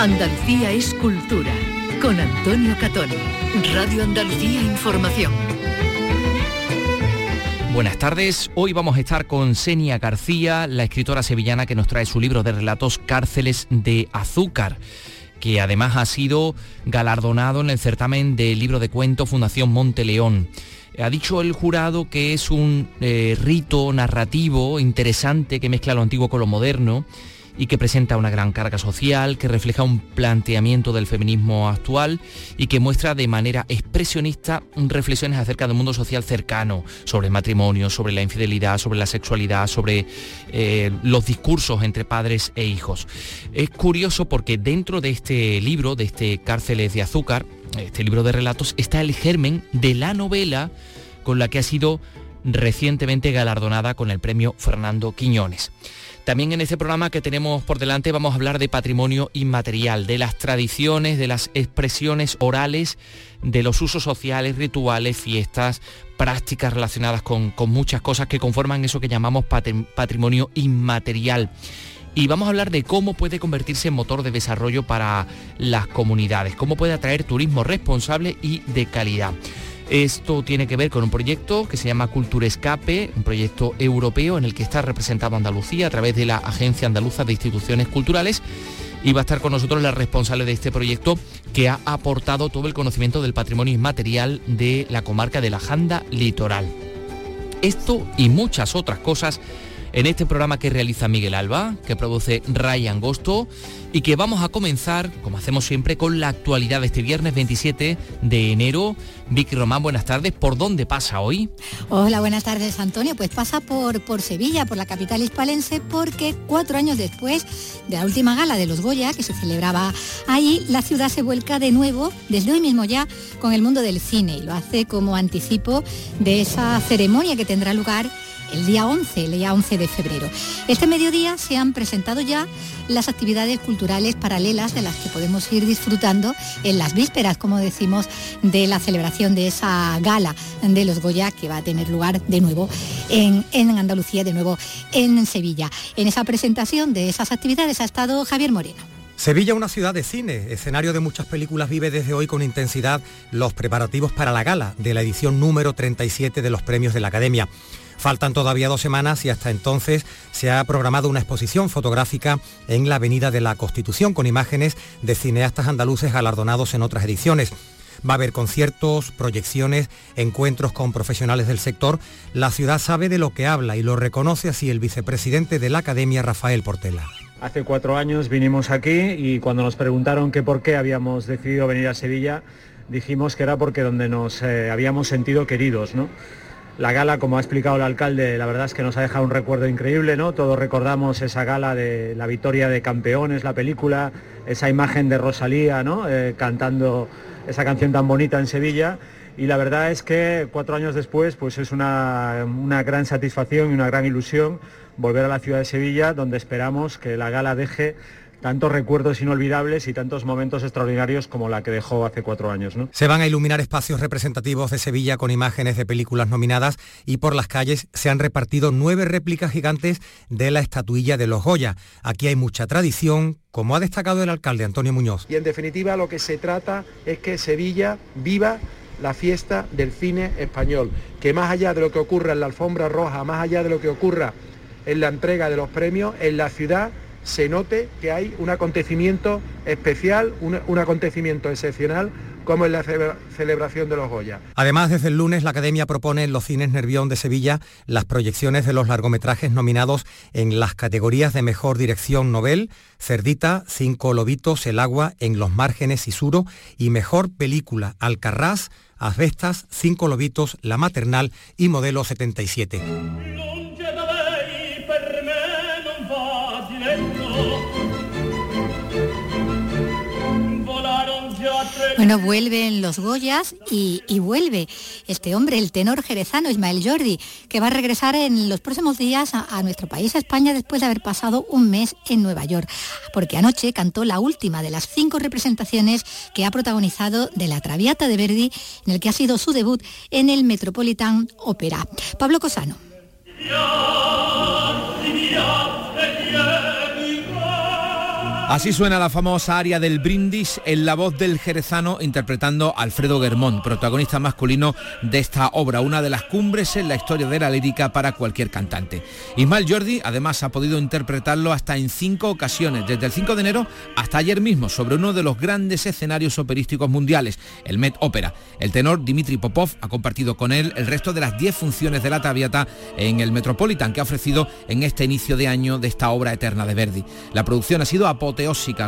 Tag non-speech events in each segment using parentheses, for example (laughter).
Andalucía es cultura. Con Antonio Catoni. Radio Andalucía Información. Buenas tardes, hoy vamos a estar con Senia García, la escritora sevillana que nos trae su libro de relatos Cárceles de Azúcar que además ha sido galardonado en el certamen del libro de cuentos Fundación Monteleón. Ha dicho el jurado que es un eh, rito narrativo interesante que mezcla lo antiguo con lo moderno y que presenta una gran carga social, que refleja un planteamiento del feminismo actual y que muestra de manera expresionista reflexiones acerca del mundo social cercano, sobre el matrimonio, sobre la infidelidad, sobre la sexualidad, sobre eh, los discursos entre padres e hijos. Es curioso porque dentro de este libro, de este Cárceles de Azúcar, este libro de relatos, está el germen de la novela con la que ha sido recientemente galardonada con el premio Fernando Quiñones. También en este programa que tenemos por delante vamos a hablar de patrimonio inmaterial, de las tradiciones, de las expresiones orales, de los usos sociales, rituales, fiestas, prácticas relacionadas con, muchas cosas que conforman eso que llamamos patrimonio inmaterial y vamos a hablar de cómo puede convertirse en motor de desarrollo para las comunidades, cómo puede atraer turismo responsable y de calidad. Esto tiene que ver con un proyecto que se llama Cultura Escape, un proyecto europeo en el que está representado Andalucía a través de la Agencia Andaluza de Instituciones Culturales y va a estar con nosotros la responsable de este proyecto que ha aportado todo el conocimiento del patrimonio inmaterial de la comarca de la Janda Litoral. Esto y muchas otras cosas en este programa que realiza Miguel Alba, que produce Ryan Gosto y que vamos a comenzar, como hacemos siempre, con la actualidad de este viernes 27 de enero. Vicky Román, buenas tardes. ¿Por dónde pasa hoy? Hola, buenas tardes, Antonio. Pues pasa por, por Sevilla, por la capital hispalense, porque cuatro años después de la última gala de los Goya, que se celebraba ahí, la ciudad se vuelca de nuevo, desde hoy mismo ya, con el mundo del cine y lo hace como anticipo de esa ceremonia que tendrá lugar el día 11, el día 11 de febrero. Este mediodía se han presentado ya las actividades culturales paralelas de las que podemos ir disfrutando en las vísperas, como decimos, de la celebración de esa gala de los Goya que va a tener lugar de nuevo en, en Andalucía, de nuevo en Sevilla. En esa presentación de esas actividades ha estado Javier Moreno. Sevilla, una ciudad de cine, escenario de muchas películas, vive desde hoy con intensidad los preparativos para la gala de la edición número 37 de los premios de la Academia. Faltan todavía dos semanas y hasta entonces se ha programado una exposición fotográfica en la Avenida de la Constitución con imágenes de cineastas andaluces galardonados en otras ediciones. Va a haber conciertos, proyecciones, encuentros con profesionales del sector. La ciudad sabe de lo que habla y lo reconoce así el vicepresidente de la Academia, Rafael Portela. Hace cuatro años vinimos aquí y cuando nos preguntaron que por qué habíamos decidido venir a Sevilla, dijimos que era porque donde nos eh, habíamos sentido queridos, ¿no? La gala, como ha explicado el alcalde, la verdad es que nos ha dejado un recuerdo increíble, ¿no? Todos recordamos esa gala de la victoria de campeones, la película, esa imagen de Rosalía, ¿no? Eh, cantando esa canción tan bonita en Sevilla. Y la verdad es que cuatro años después, pues es una, una gran satisfacción y una gran ilusión volver a la ciudad de Sevilla, donde esperamos que la gala deje tantos recuerdos inolvidables y tantos momentos extraordinarios como la que dejó hace cuatro años. ¿no? Se van a iluminar espacios representativos de Sevilla con imágenes de películas nominadas y por las calles se han repartido nueve réplicas gigantes de la estatuilla de los Goya. Aquí hay mucha tradición, como ha destacado el alcalde Antonio Muñoz. Y en definitiva lo que se trata es que Sevilla viva la fiesta del cine español, que más allá de lo que ocurra en la alfombra roja, más allá de lo que ocurra en la entrega de los premios, en la ciudad se note que hay un acontecimiento especial, un, acontecimiento excepcional como es la celebración de los Goya. Además, desde el lunes la Academia propone en los cines Nervión de Sevilla las proyecciones de los largometrajes nominados en las categorías de Mejor Dirección Nobel, Cerdita, Cinco Lobitos, El Agua, En los Márgenes y Suro y Mejor Película, Alcarrás, Asbestas, Cinco Lobitos, La Maternal y Modelo 77. Bueno, vuelven los Goyas y, vuelve este hombre, el tenor jerezano Ismael Jordi, que va a regresar en los próximos días a, nuestro país, a España, después de haber pasado un mes en Nueva York, porque anoche cantó la última de las cinco representaciones que ha protagonizado de La Traviata de Verdi, en el que ha sido su debut en el Metropolitan Opera. Pablo Cosano. Así suena la famosa área del brindis en la voz del jerezano interpretando a Alfredo Germón, protagonista masculino de esta obra, una de las cumbres en la historia de la lírica para cualquier cantante. Ismael Jordi además ha podido interpretarlo hasta en cinco ocasiones, desde el 5 de enero hasta ayer mismo, sobre uno de los grandes escenarios operísticos mundiales, el Met Opera. El tenor Dimitri Popov ha compartido con él el resto de las 10 funciones de la Traviata en el Metropolitan que ha ofrecido en este inicio de año de esta obra eterna de Verdi. La producción ha sido apoteósica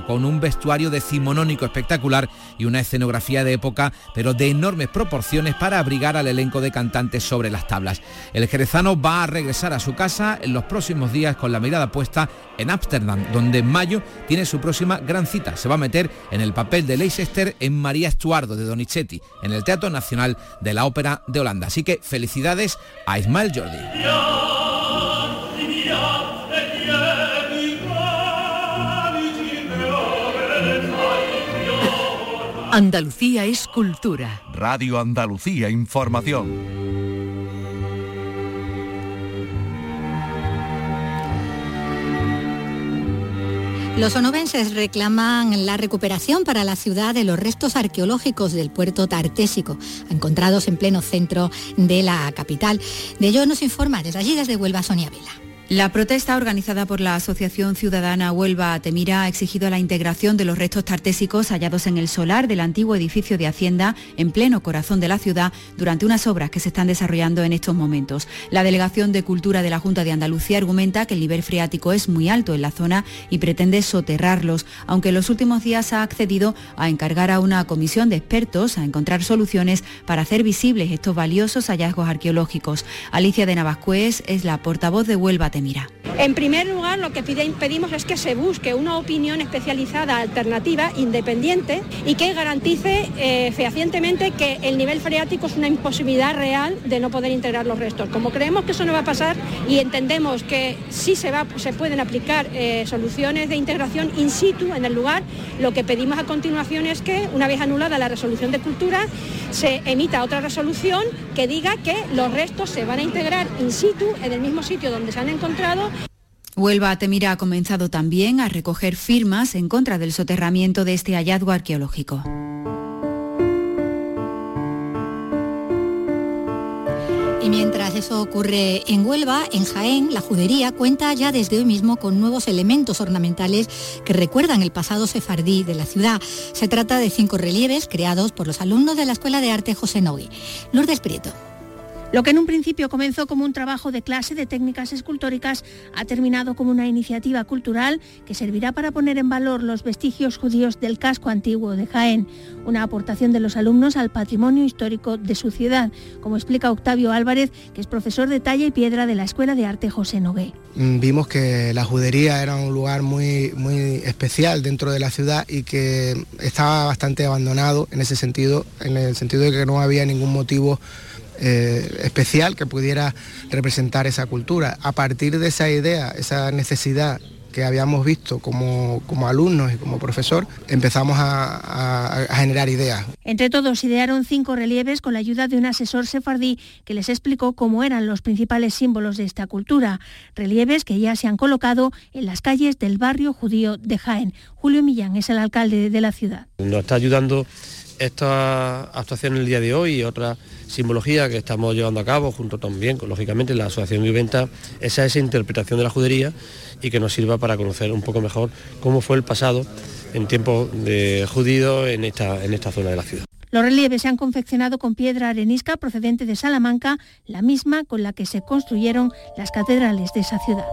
con un vestuario decimonónico espectacular y una escenografía de época, pero de enormes proporciones para abrigar al elenco de cantantes sobre las tablas. El jerezano va a regresar a su casa en los próximos días con la mirada puesta en Ámsterdam, donde en mayo tiene su próxima gran cita. Se va a meter en el papel de Leicester en María Estuardo de Donizetti, en el Teatro Nacional de la Ópera de Holanda. Así que felicidades a Ismael Jordi. Andalucía es cultura. Radio Andalucía Información. Los onovenses reclaman la recuperación para la ciudad de los restos arqueológicos del puerto tartésico, encontrados en pleno centro de la capital. De ello nos informa desde allí, desde Huelva, Sonia Vila. La protesta organizada por la Asociación Ciudadana Huelva Temira ha exigido la integración de los restos tartésicos hallados en el solar del antiguo edificio de Hacienda en pleno corazón de la ciudad durante unas obras que se están desarrollando en estos momentos. La Delegación de Cultura de la Junta de Andalucía argumenta que el nivel freático es muy alto en la zona y pretende soterrarlos, aunque en los últimos días ha accedido a encargar a una comisión de expertos a encontrar soluciones para hacer visibles estos valiosos hallazgos arqueológicos. Alicia de Navascués es la portavoz de Huelva En primer lugar, lo que pedimos es que se busque una opinión especializada alternativa, independiente, y que garantice eh, fehacientemente que el nivel freático es una imposibilidad real de no poder integrar los restos. Como creemos que eso no va a pasar y entendemos que sí se, va, se pueden aplicar eh, soluciones de integración in situ en el lugar, lo que pedimos a continuación es que, una vez anulada la resolución de cultura, se emita otra resolución que diga que los restos se van a integrar in situ en el mismo sitio donde se han encontrado Huelva Temira ha comenzado también a recoger firmas en contra del soterramiento de este hallazgo arqueológico. Y mientras eso ocurre en Huelva, en Jaén, la judería cuenta ya desde hoy mismo con nuevos elementos ornamentales que recuerdan el pasado sefardí de la ciudad. Se trata de cinco relieves creados por los alumnos de la Escuela de Arte José Nogui. Lourdes Prieto. Lo que en un principio comenzó como un trabajo de clase de técnicas escultóricas ha terminado como una iniciativa cultural que servirá para poner en valor los vestigios judíos del casco antiguo de Jaén, una aportación de los alumnos al patrimonio histórico de su ciudad, como explica Octavio Álvarez, que es profesor de talla y piedra de la Escuela de Arte José Nogué. Mm, vimos que la judería era un lugar muy, muy especial dentro de la ciudad y que estaba bastante abandonado en ese sentido, en el sentido de que no había ningún motivo eh, especial que pudiera representar esa cultura. A partir de esa idea, esa necesidad que habíamos visto como, como alumnos y como profesor, empezamos a, a, generar ideas. Entre todos idearon cinco relieves con la ayuda de un asesor sefardí que les explicó cómo eran los principales símbolos de esta cultura. Relieves que ya se han colocado en las calles del barrio judío de Jaén. Julio Millán es el alcalde de la ciudad. Nos está ayudando esta actuación el día de hoy y otra simbología que estamos llevando a cabo, junto también, con, lógicamente, la Asociación Viventa, esa esa interpretación de la judería y que nos sirva para conocer un poco mejor cómo fue el pasado en tiempos de judío en esta, en esta zona de la ciudad. Los relieves se han confeccionado con piedra arenisca procedente de Salamanca, la misma con la que se construyeron las catedrales de esa ciudad.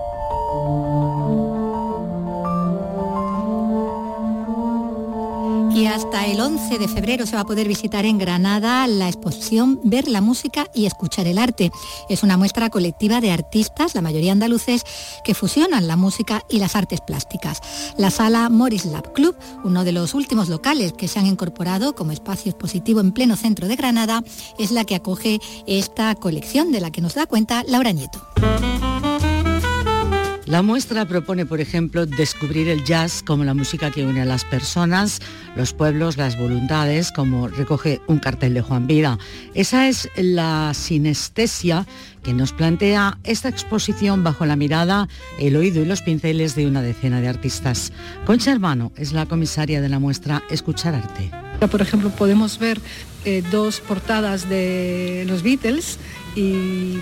Y hasta el 11 de febrero se va a poder visitar en Granada la exposición Ver la música y escuchar el arte. Es una muestra colectiva de artistas, la mayoría andaluces, que fusionan la música y las artes plásticas. La sala Morris Lab Club, uno de los últimos locales que se han incorporado como espacio expositivo en pleno centro de Granada, es la que acoge esta colección de la que nos da cuenta Laura Nieto. La muestra propone, por ejemplo, descubrir el jazz como la música que une a las personas, los pueblos, las voluntades, como recoge un cartel de Juan Vida. Esa es la sinestesia que nos plantea esta exposición bajo la mirada, el oído y los pinceles de una decena de artistas. Concha Hermano es la comisaria de la muestra Escuchar Arte. Por ejemplo, podemos ver eh, dos portadas de los Beatles y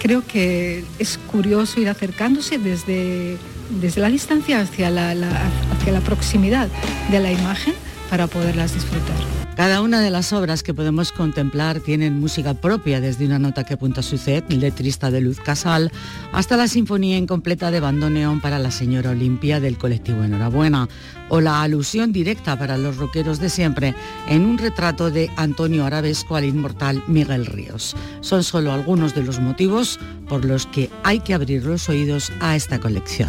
creo que es curioso ir acercándose desde, desde la distancia hacia la, hacia la proximidad de la imagen para poderlas disfrutar. Cada una de las obras que podemos contemplar tienen música propia, desde una nota que apunta su set, letrista de Luz Casal, hasta la sinfonía incompleta de bandoneón para la señora Olimpia del colectivo Enhorabuena, o la alusión directa para los rockeros de siempre en un retrato de Antonio Arabesco al inmortal Miguel Ríos. Son solo algunos de los motivos por los que hay que abrir los oídos a esta colección.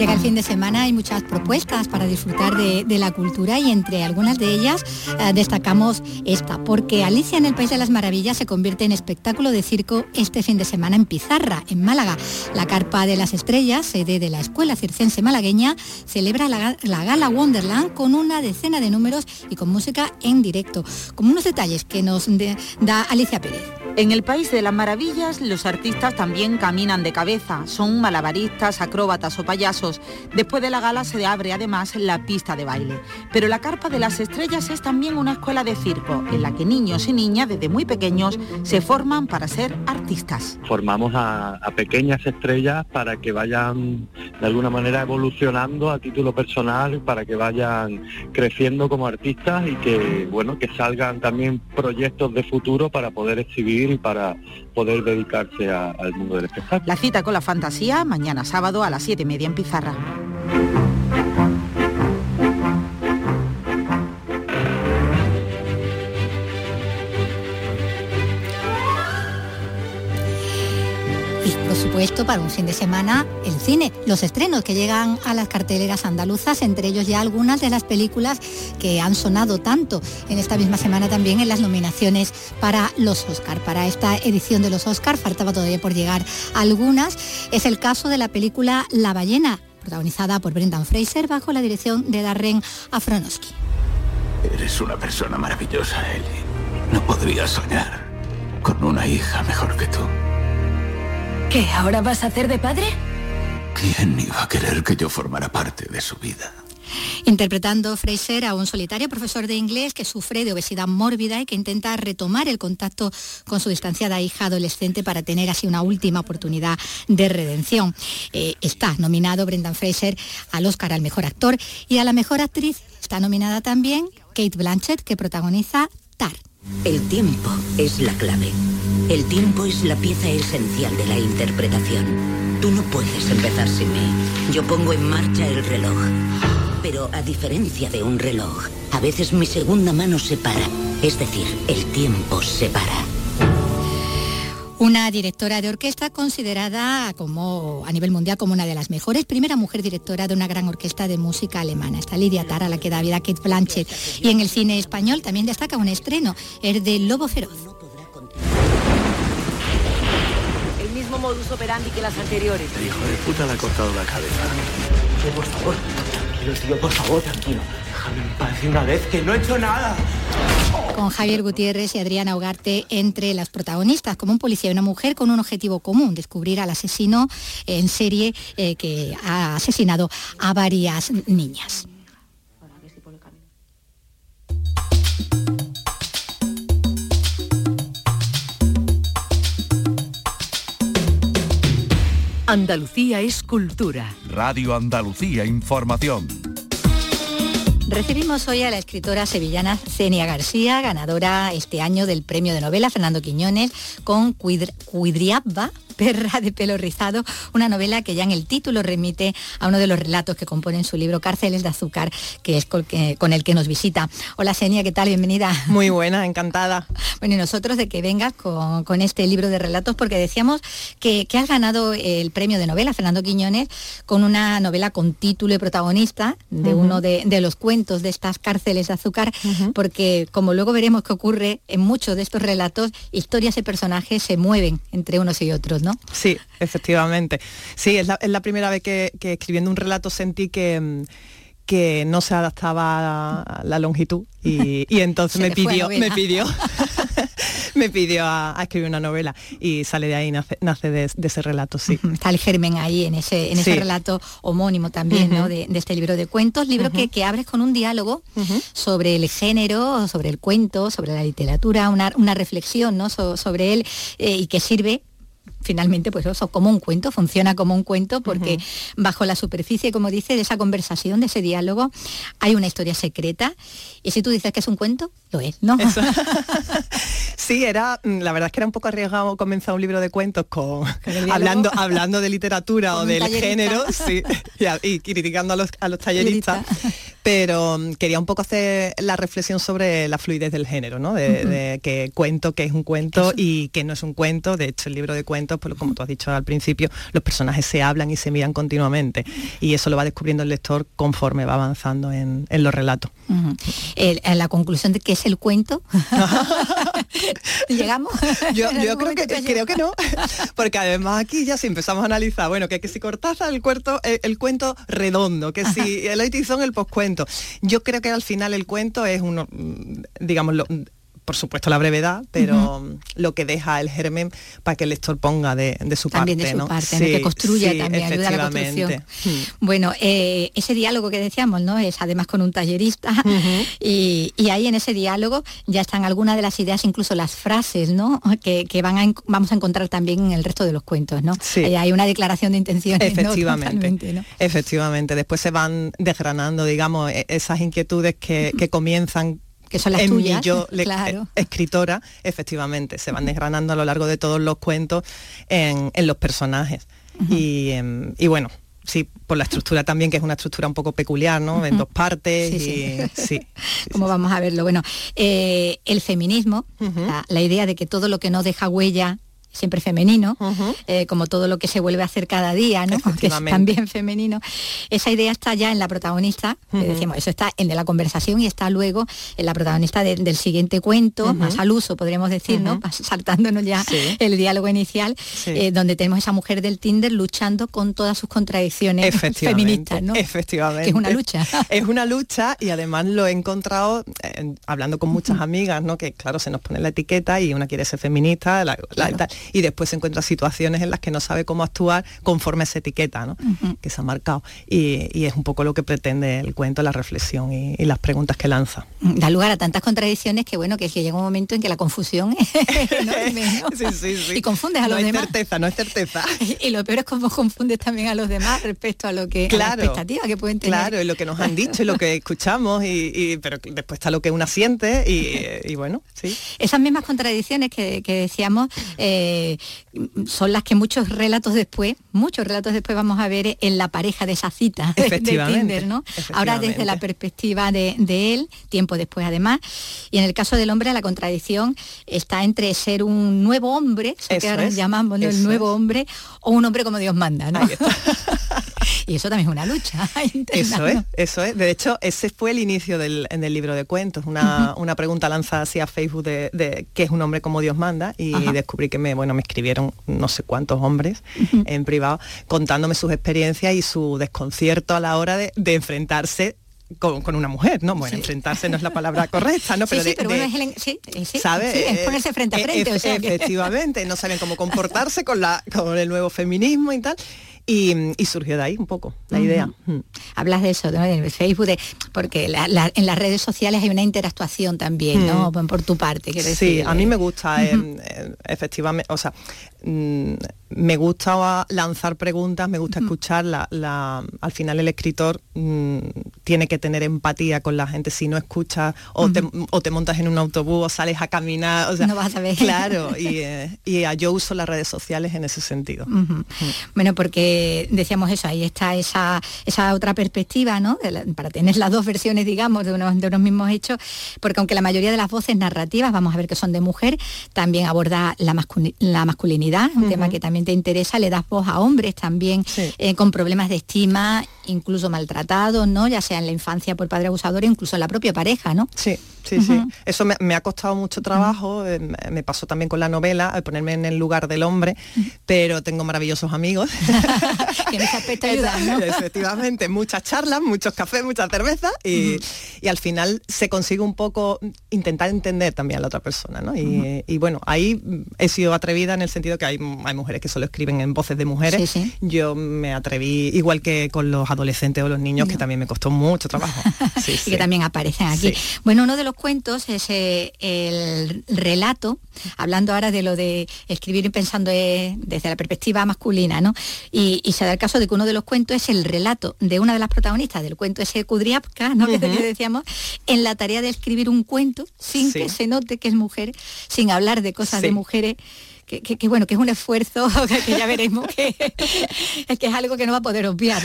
Llega el fin de semana, hay muchas propuestas para disfrutar de, la cultura y entre algunas de ellas eh, destacamos esta, porque Alicia en el País de las Maravillas se convierte en espectáculo de circo este fin de semana en Pizarra, en Málaga. La Carpa de las Estrellas, sede de la Escuela Circense Malagueña, celebra la, la gala Wonderland con una decena de números y con música en directo. Como unos detalles que nos da Alicia Pérez. En el País de las Maravillas, los artistas también caminan de cabeza. Son malabaristas, acróbatas o payasos. Después de la gala se abre además la pista de baile. Pero la Carpa de las Estrellas es también una escuela de circo en la que niños y niñas desde muy pequeños se forman para ser artistas. Formamos a, pequeñas estrellas para que vayan de alguna manera evolucionando a título personal, para que vayan creciendo como artistas y que bueno que salgan también proyectos de futuro para poder exhibir y para poder dedicarse al mundo del espectáculo. La cita con la fantasía mañana sábado a las 7 y media en Pizarra. Supuesto, para un fin de semana, el cine, los estrenos que llegan a las carteleras andaluzas, entre ellos ya algunas de las películas que han sonado tanto en esta misma semana también en las nominaciones para los Oscar. Para esta edición de los Oscar faltaba todavía por llegar algunas. Es el caso de la película La ballena, protagonizada por Brendan Fraser bajo la dirección de Darren Afronoski. Eres una persona maravillosa, Ellie. No podría soñar con una hija mejor que tú. ¿Qué? ¿Ahora vas a hacer de padre? ¿Quién iba a querer que yo formara parte de su vida? Interpretando Fraser a un solitario profesor de inglés que sufre de obesidad mórbida y que intenta retomar el contacto con su distanciada hija adolescente para tener así una última oportunidad de redención. Eh, está nominado Brendan Fraser al Oscar al mejor actor y a la mejor actriz está nominada también Kate Blanchett que protagoniza Tar. El tiempo es la clave. El tiempo es la pieza esencial de la interpretación. Tú no puedes empezar sin mí. Yo pongo en marcha el reloj. Pero a diferencia de un reloj, a veces mi segunda mano se para. Es decir, el tiempo se para. Una directora de orquesta considerada como a nivel mundial como una de las mejores, primera mujer directora de una gran orquesta de música alemana. Está Lidia Tara, la que da vida a Kate Blanchett. Y en el cine español también destaca un estreno, el de Lobo Feroz. El mismo modus operandi que las anteriores. El hijo de puta le ha cortado la cabeza. por favor, tranquilo, tío, por favor, tranquilo. Déjame en paz una vez que no he hecho nada con Javier Gutiérrez y Adriana Ugarte entre las protagonistas, como un policía y una mujer con un objetivo común, descubrir al asesino en serie eh, que ha asesinado a varias niñas. Andalucía es cultura. Radio Andalucía Información. Recibimos hoy a la escritora sevillana Cenia García, ganadora este año del premio de novela Fernando Quiñones, con Cuidriabba, perra de pelo rizado, una novela que ya en el título remite a uno de los relatos que componen su libro Cárceles de Azúcar, que es con, el que nos visita. Hola Senia, ¿qué tal? Bienvenida. Muy buena, encantada. (laughs) Bueno, y nosotros de que vengas con, este libro de relatos, porque decíamos que, has ganado el premio de novela Fernando Quiñones con una novela con título y protagonista de uno de, los cuentos de estas cárceles de azúcar, porque como luego veremos que ocurre en muchos de estos relatos, historias y personajes se mueven entre unos y otros, ¿no? Sí, efectivamente. Sí, es la, primera vez que, escribiendo un relato sentí que mm, que no se adaptaba a la longitud y, entonces (laughs) me pidió, me pidió, me pidió a, escribir una novela y sale de ahí, nace, de, ese relato, sí. Está el germen ahí en ese, en ese relato homónimo también, ¿no? De, este libro de cuentos, libro que, que, abres con un diálogo sobre el género, sobre el cuento, sobre la literatura, una, una reflexión ¿no? sobre él eh, y que sirve finalmente pues eso como un cuento, funciona como un cuento porque bajo la superficie, como dice, de esa conversación, de ese diálogo, hay una historia secreta. Y si tú dices que es un cuento, lo es, ¿no? (laughs) sí, era, mm, la verdad es que era un poco arriesgado comenzar un libro de cuentos con, hablando, hablando de literatura o del género, sí, (laughs) y, criticando a los, a los talleristas. Pero mm, quería un poco hacer la reflexión sobre la fluidez del género, ¿no? De, que cuento que es un cuento y que no es un cuento. De hecho, el libro de cuentos, pues, como tú has dicho al principio, los personajes se hablan y se miran continuamente. Y eso lo va descubriendo el lector conforme va avanzando en, los relatos. en la conclusión de que es el cuento. (laughs) ¿Llegamos? Yo, creo, que, creo que no, porque además aquí ya si empezamos a analizar, bueno, que, que si Cortázar el, cuento, el, cuento redondo, que si el son el poscuento, yo creo que al final el cuento es uno, mm, digamos, por supuesto la brevedad, pero lo que deja el germen para que el lector ponga de, su también parte. de su parte, que construya también, ayuda a la construcción. Hmm. Bueno, eh, ese diálogo que decíamos, ¿no? Es además con un tallerista y, ahí en ese diálogo ya están algunas de las ideas, incluso las frases, ¿no? Que, van a, vamos a encontrar también en el resto de los cuentos, ¿no? hay una declaración de intenciones. Efectivamente. Efectivamente. Después se van desgranando, digamos, e, esas inquietudes que, que comienzan que son las tuyas, yo, (laughs) claro. escritora, efectivamente, se van desgranando a lo largo de todos los cuentos en, los personajes. Em, y, bueno, sí, por la estructura también, que es una estructura un poco peculiar, ¿no? En dos partes y sí. (laughs) ¿Cómo vamos a verlo? Bueno, eh, el feminismo, la, idea de que todo lo que no deja huella siempre femenino, eh, como todo lo que se vuelve a hacer cada día, ¿no? (laughs) que es también femenino. Esa idea está ya en la protagonista, decimos, eso está en de la conversación y está luego en la protagonista del siguiente cuento, más al uso, podríamos decir, ¿no? Saltándonos ya el diálogo inicial, eh, donde tenemos esa mujer del Tinder luchando con todas sus contradicciones (laughs) feministas, ¿no? Efectivamente. Que es una lucha. (laughs) es una lucha y además lo he encontrado eh, hablando con muchas amigas, ¿no? Que claro, se nos pone la etiqueta y una quiere ser feminista, la, y después se encuentra situaciones en las que no sabe cómo actuar conforme a esa etiqueta ¿no? que se ha marcado. Y, es un poco lo que pretende el cuento, la reflexión y, las preguntas que lanza. Da lugar a tantas contradicciones que bueno, que, llega un momento en que la confusión (laughs) es enorme, Y confundes a los no demás. No es certeza, no es certeza. (laughs) Y, lo peor es cómo confundes también a los demás respecto a lo que la expectativa que pueden tener. Claro, y lo que nos han dicho y lo que (laughs) escuchamos, y, pero después está lo que una siente y, bueno, sí. Esas mismas contradicciones que, decíamos eh, son las que muchos relatos después, muchos relatos después vamos a ver en la pareja de esa cita de Tinder, ¿no? Ahora desde la perspectiva de, él, tiempo después además, y en el caso del hombre la contradicción está entre ser un nuevo hombre, que ahora llamamos el nuevo hombre, o un hombre como Dios manda, ¿no? (laughs) y eso también es una lucha. (laughs) eso es, eso es. De hecho, ese fue el inicio del, en el libro de cuentos, una, una pregunta lanzada hacia Facebook de, qué es un hombre como Dios manda y descubrí que me, bueno, me escribieron no sé cuántos hombres en privado contándome sus experiencias y su desconcierto a la hora de, enfrentarse con, una mujer, ¿no? Bueno, enfrentarse no es la palabra (laughs) correcta, ¿no? Pero, sí, pero bueno, es el, sí, sí, es ponerse frente a frente. efectivamente, no saben cómo (laughs) comportarse con, la, con el nuevo feminismo y tal. Y, surgió de ahí un poco la idea. Hablas de eso, de Facebook, porque en las redes sociales hay una interactuación también, ¿no? Por tu parte. Sí, a mí me gusta, em, em, efectivamente, o sea, mm, me gusta lanzar preguntas, me gusta escuchar, la, al final el escritor tiene que tener empatía con la gente, si no escuchas o, te, montas en un autobús o sales a caminar, o sea, no vas a ver. Claro, y, (laughs) eh, yo uso las redes sociales en ese sentido. Bueno, porque decíamos eso, ahí está esa, esa otra perspectiva, ¿no? para tener las dos versiones, digamos, de unos, de unos mismos hechos, porque aunque la mayoría de las voces narrativas, vamos a ver que son de mujer, también aborda la, la masculinidad, un tema que también te interesa, le das voz a hombres también eh, con problemas de estima, incluso maltratados, ¿no? Ya sea en la infancia por padre abusador, incluso en la propia pareja, ¿no? Sí, sí, sí. Eso me, ha costado mucho trabajo, eh, me pasó también con la novela, al ponerme en el lugar del hombre, pero tengo maravillosos amigos (laughs) que en ese aspecto ayudan, ¿no? Efectivamente, muchas charlas, muchos cafés, mucha cerveza y, al final se consigue un poco intentar entender también a la otra persona, ¿no? Y, bueno, ahí he sido atrevida en el sentido que hay, hay mujeres que solo escriben en voces de mujeres. Yo me atreví, igual que con los adolescentes o los niños, que también me costó mucho trabajo. (laughs) y que también aparecen aquí. Bueno, uno de los cuentos es eh, el relato, hablando ahora de lo de escribir y pensando eh, desde la perspectiva masculina, ¿no? Y, y se da el caso de que uno de los cuentos es el relato de una de las protagonistas del cuento ese Kudriapka, ¿no? que decíamos, en la tarea de escribir un cuento sin que se note que es mujer, sin hablar de cosas de mujeres que, bueno, que es un esfuerzo (laughs) que ya veremos que, es que es algo que no va a poder obviar.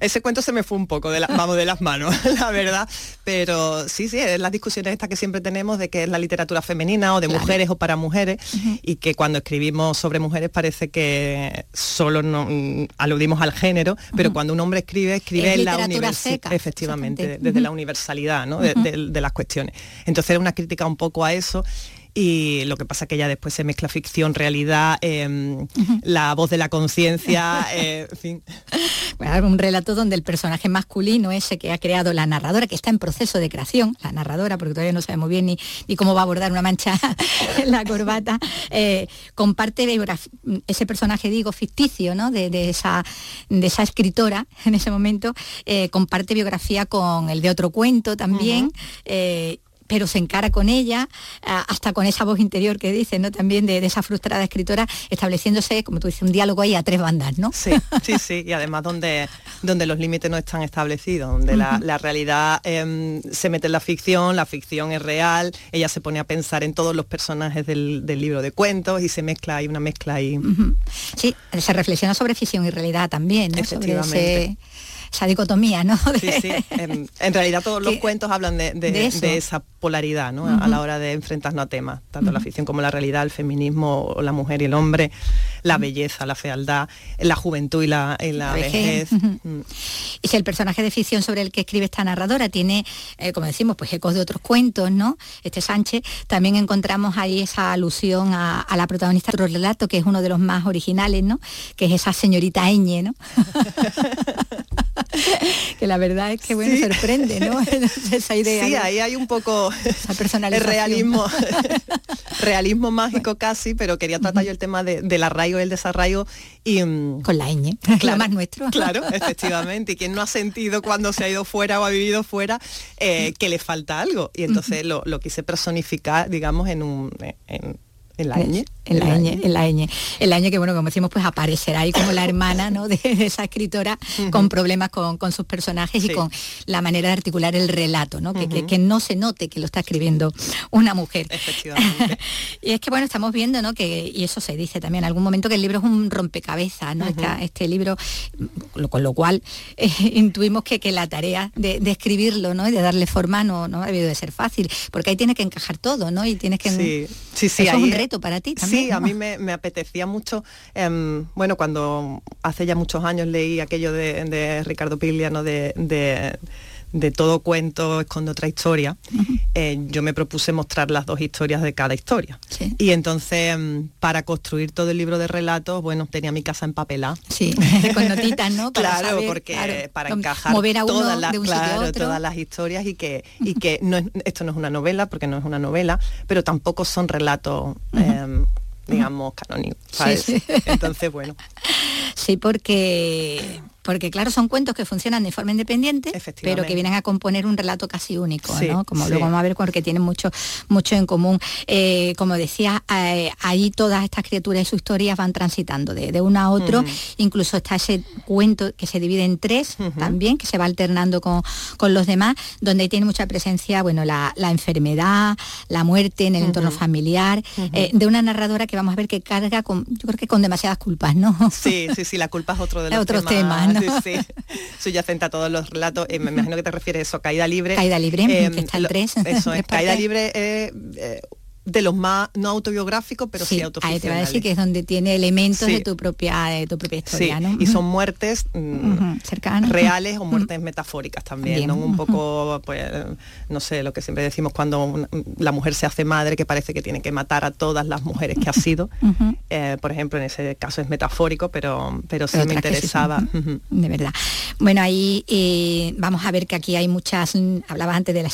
Ese cuento se me fue un poco de, la, vamos, de las manos, (laughs) la verdad. Pero sí, sí, es las discusiones estas que siempre tenemos de que es la literatura femenina o de mujeres o para mujeres y que cuando escribimos sobre mujeres parece que solo no, mm, aludimos al género, pero cuando un hombre escribe, escribe en la universalidad, efectivamente, desde la universalidad de, las cuestiones. Entonces era una crítica un poco a eso y lo que pasa que ya después se mezcla ficción, realidad, em, la voz de la conciencia, (laughs) eh, en fin. Bueno, un relato donde el personaje masculino, ese que ha creado la narradora, que está en proceso de creación, la narradora, porque todavía no sabemos bien ni, ni cómo va a abordar una mancha (laughs) en la corbata, eh, comparte ese personaje, digo, ficticio, ¿no? De, esa, de esa escritora en ese momento, eh, comparte biografía con el de otro cuento también pero se encara con ella, hasta con esa voz interior que dice, ¿no? También de, esa frustrada escritora, estableciéndose, como tú dices, un diálogo ahí a tres bandas, ¿no? Sí, sí, sí, y además donde, donde los límites no están establecidos, donde la, realidad em, se mete en la ficción, la ficción es real, ella se pone a pensar en todos los personajes del, libro de cuentos y se mezcla, hay una mezcla ahí. Sí, se reflexiona sobre ficción y realidad también, ¿no? Efectivamente esa dicotomía, ¿no? (laughs) sí, sí. En, realidad todos los cuentos hablan de, esa polaridad, ¿no? A la hora de enfrentarnos a temas, tanto la ficción como la realidad, el feminismo, la mujer y el hombre, la belleza, la fealdad, la juventud y la, vejez. Mm. Y si el personaje de ficción sobre el que escribe esta narradora tiene, eh, como decimos, pues ecos de otros cuentos, ¿no? Este Sánchez, también encontramos ahí esa alusión a, la protagonista del relato, que es uno de los más originales, ¿no? Que es esa señorita Eñe, ¿no? (laughs) (laughs) que la verdad es que bueno, sorprende, ¿no? (laughs) (laughs) Esa idea. Sí, ahí hay un poco el realismo, realismo mágico casi, pero quería tratar yo el tema del arraigo y el desarraigo y mm, con la ñ, claro, más nuestro. Claro, efectivamente. Y quien no ha sentido cuando se ha ido fuera o ha vivido fuera eh, que le falta algo. Y entonces lo, quise personificar, digamos, en un en la ñ. En la ñ, en la ñ. En la ñ que, bueno, como decimos, pues aparecerá ahí como la (laughs) hermana ¿no? de, esa escritora con problemas con, sus personajes y con la manera de articular el relato, ¿no? que, no se note que lo está escribiendo una mujer. Efectivamente. (laughs) y es que, bueno, estamos viendo, ¿no? Que, y eso se dice también en algún momento que el libro es un rompecabezas, ¿no? este, libro, con lo cual eh, (laughs) intuimos que, que la tarea de, escribirlo, ¿no? Y de darle forma no, no ha debido de ser fácil, porque ahí tiene que encajar todo, ¿no? Y tienes que... Sí, sí, sí para ti también. Sí, a mí me, apetecía mucho, em, bueno, cuando hace ya muchos años leí aquello de, Ricardo Piglia, de, de todo cuento esconde otra historia, eh, yo me propuse mostrar las dos historias de cada historia. Y entonces, em, para construir todo el libro de relatos, bueno, tenía mi casa empapelada. Sí, (laughs) con notitas, ¿no? claro, porque para encajar todas, las, todas las historias y que, y que no esto no es una novela, porque no es una novela, pero tampoco son relatos digamos, canónico. Entonces, bueno. (laughs) Sí, porque porque claro, son cuentos que funcionan de forma independiente, pero que vienen a componer un relato casi único, ¿no? Como luego vamos a ver porque tienen mucho, mucho en común. Eh, como decía, eh, ahí todas estas criaturas y sus historias van transitando de, uno a otro, incluso está ese cuento que se divide en tres también, que se va alternando con, los demás, donde tiene mucha presencia, bueno, la, enfermedad, la muerte en el entorno familiar, eh, de una narradora que vamos a ver que carga con, yo creo que con demasiadas culpas, ¿no? Sí, sí, sí, la culpa es otro de (laughs) los otros temas Sí, sí. Subyacente a todos los relatos. Eh, me imagino que te refieres a eso, Caída Libre. Caída Libre, eh, que está el 3. Eso es. (laughs) Caída Libre es eh, de los más no autobiográficos, pero sí, sí autoficcionales. Ahí te va a decir que es donde tiene elementos de tu propia de tu propia historia, ¿no? Y son muertes mm, cercanas, reales o muertes metafóricas también, ¿no? Un poco, pues, no sé, lo que siempre decimos cuando la mujer se hace madre, que parece que tiene que matar a todas las mujeres que ha (laughs) sido. Eh, por ejemplo, en ese caso es metafórico, pero, pero sí me interesaba. De verdad. Bueno, ahí eh, vamos a ver que aquí hay muchas, hablabas antes de la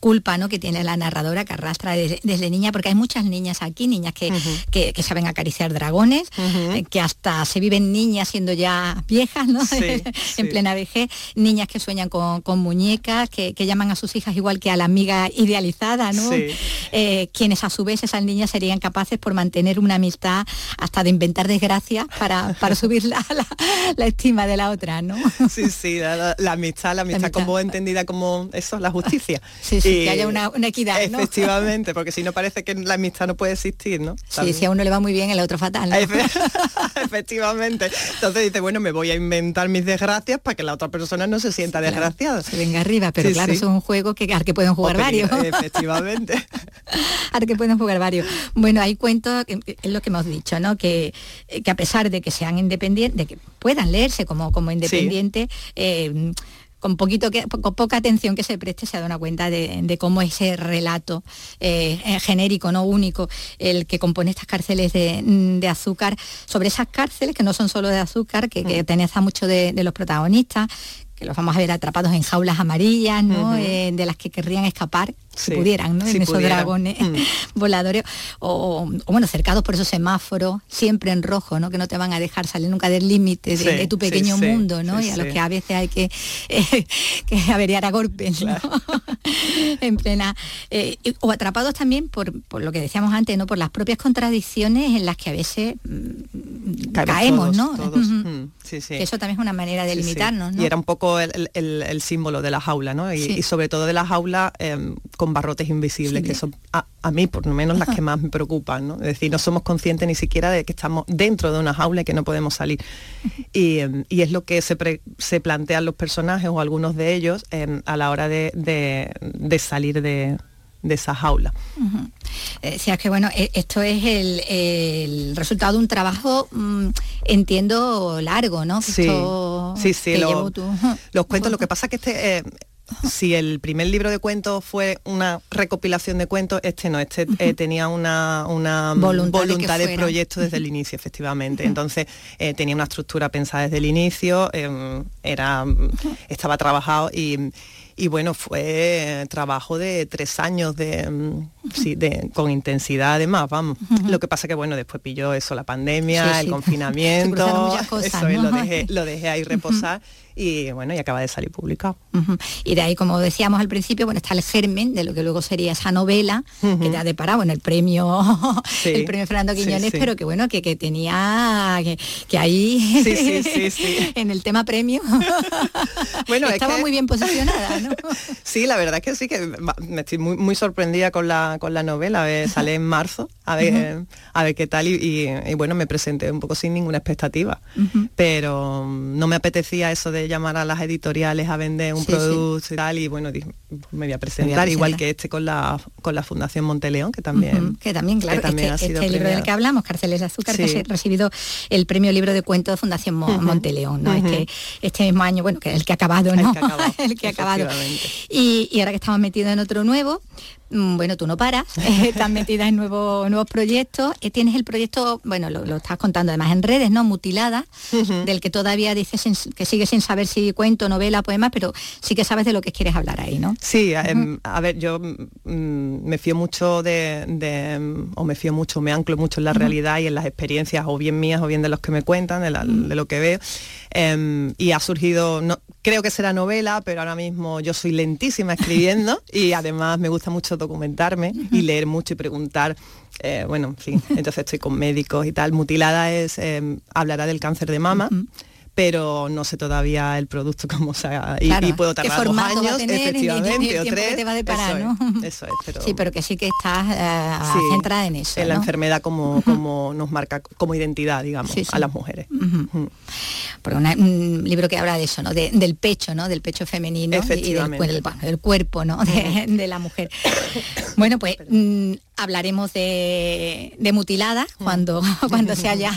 culpa, ¿no? Que tiene la narradora que arrastra de desde niña, porque hay muchas niñas aquí, niñas que, que, saben acariciar dragones, eh, que hasta se viven niñas siendo ya viejas, ¿no? (laughs) en plena vejez, niñas que sueñan con, muñecas, que, llaman a sus hijas igual que a la amiga idealizada, ¿no? Eh, quienes a su vez esas niñas serían capaces por mantener una amistad hasta de inventar desgracias para, para subir la, la, estima de la otra, ¿no? Sí, sí, la, amistad, la amistad, como entendida como eso, la justicia. Sí, sí, que haya una, equidad. Efectivamente, porque si no parece que la amistad no puede existir, ¿no? Sí, si a uno le va muy bien, el otro fatal. (laughs) Efectivamente. Entonces dice, bueno, me voy a inventar mis desgracias para que la otra persona no se sienta desgraciada. Se venga arriba, pero claro, es un juego que, al que pueden jugar varios. (laughs) (laughs) Efectivamente. al que pueden jugar varios. Bueno, hay cuentos, que, es lo que hemos dicho, ¿no? Que, que a pesar de que sean independientes, de que puedan leerse como, como independientes, eh, con poquito que, con poca atención que se preste se da una cuenta de, cómo ese relato eh, genérico, no único, el que compone estas cárceles de, azúcar, sobre esas cárceles que no son solo de azúcar, que, que mm. mucho de, de los protagonistas, que los vamos a ver atrapados en jaulas amarillas, ¿no? Eh, de las que querrían escapar, si pudieran, ¿no? en esos dragones mm. (laughs) voladores, o, bueno, cercados por esos semáforos, siempre en rojo, ¿no? Que no te van a dejar salir nunca del límite de, tu pequeño mundo, ¿no? y a los que a veces hay que, eh, (laughs) que averiar a golpes, (laughs) en plena. Eh, o atrapados también por, lo que decíamos antes, ¿no? Por las propias contradicciones en las que a veces mm, caemos, ¿no? Mm, eso también es una manera de limitarnos, Y era un poco el, símbolo de la jaula, ¿no? Y, sobre todo de la jaula em, con barrotes invisibles, que son a, mí por lo menos las que más me preocupan, ¿no? Es decir, no somos conscientes ni siquiera de que estamos dentro de una jaula y que no podemos salir. Em, y, es lo que se, se, plantean los personajes o algunos de ellos em, a la hora de, salir de, esa jaula. Eh, es que bueno, e, esto es el, resultado de un trabajo, mm, entiendo, largo, ¿no? Sí, sí, sí, los cuentos, lo que pasa que este... Eh, si el primer libro de cuentos fue una recopilación de cuentos, este no, este eh, tenía una, voluntad, de, proyecto desde el inicio, efectivamente. Entonces tenía una estructura pensada desde el inicio, era, estaba trabajado y, y bueno, fue trabajo de tres años de, mm, sí, de con intensidad además, vamos. Lo que pasa que bueno, después pilló eso, la pandemia, el (laughs) confinamiento, eso lo, dejé, lo dejé ahí reposar y bueno, y acaba de salir publicado. Y de ahí, como decíamos al principio, bueno, está el germen de lo que luego sería esa novela, que te ha deparado en el premio, (laughs) el premio Fernando Quiñones, pero que bueno, que, que tenía que, ahí (laughs) en el tema premio. (laughs) Bueno, estaba muy bien posicionada, ¿no? sí, la verdad es que sí, que me estoy muy, muy sorprendida con la, con la novela, sale en marzo, a ver, a ver qué tal, y, bueno, me presenté un poco sin ninguna expectativa, pero no me apetecía eso de llamar a las editoriales a vender un producto y tal, y bueno, me voy a presentar, igual que este con la, con la Fundación Monteleón, que también... Que también, claro, también este, ha sido este libro del que hablamos, Cárceles de Azúcar, que ha recibido el premio libro de cuentos de Fundación Monteleón, ¿no? este, este mismo año, bueno, que el que ha acabado, ¿no? (laughs) El que ha acabado. Y, y ahora que estamos metidos en otro nuevo, bueno, tú no paras, (laughs) estás metida en nuevos, nuevos proyectos, eh, tienes el proyecto, bueno, lo, estás contando además en redes, ¿no? Mutilada, del que todavía dices que sigue sin saber si cuento, novela, poema, pero sí que sabes de lo que quieres hablar ahí, ¿no? Sí, em, a ver, yo mm, me fío mucho de, o me fío mucho, me anclo mucho en la realidad y en las experiencias, o bien mías o bien de los que me cuentan, de, lo que veo. Em, y ha surgido, no, creo que será novela, pero ahora mismo yo soy lentísima escribiendo y además me gusta mucho documentarme y leer mucho y preguntar. Eh, bueno, en fin, entonces estoy con médicos y tal. Mutilada es, em, hablará del cáncer de mama pero no sé todavía el producto cómo se y, y, puedo tardar dos años, efectivamente, o tres. te va a deparar, eso, ¿no? es, (laughs) eso es, pero... Sí, pero que sí que estás eh, centrada en eso. En la enfermedad como, como nos marca como identidad, digamos, a las mujeres. Porque un libro que habla de eso, ¿no? del pecho, ¿no? Del pecho femenino y del, cuerpo, ¿no? De, la mujer. bueno, pues mm, hablaremos de, mutilada cuando, (laughs) cuando se haya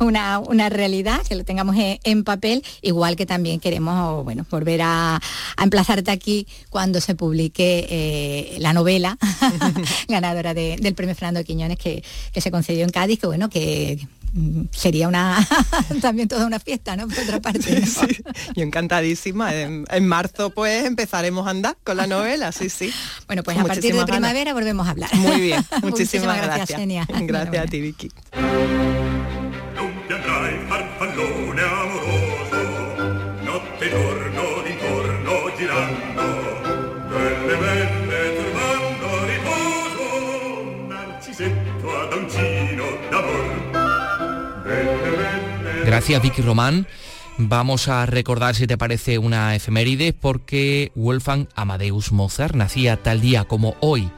una, una realidad, que lo tengamos en, en papel, igual que también queremos bueno, volver a, emplazarte aquí cuando se publique eh, la novela (laughs) ganadora del premio Fernando Quiñones que, que, se concedió en Cádiz, que bueno, que sería una (laughs) también toda una fiesta, ¿no? Por otra parte. Yo encantadísima. En, marzo pues empezaremos a andar con la novela, sí, sí. Bueno, pues a partir de primavera volvemos a hablar. Muy bien, (laughs) muchísimas, gracias. Gracias, gracias a ti, Vicky. Gracias Vicky Román. Vamos a recordar, si te parece, una efeméride, porque Wolfgang Amadeus Mozart nacía tal día como hoy,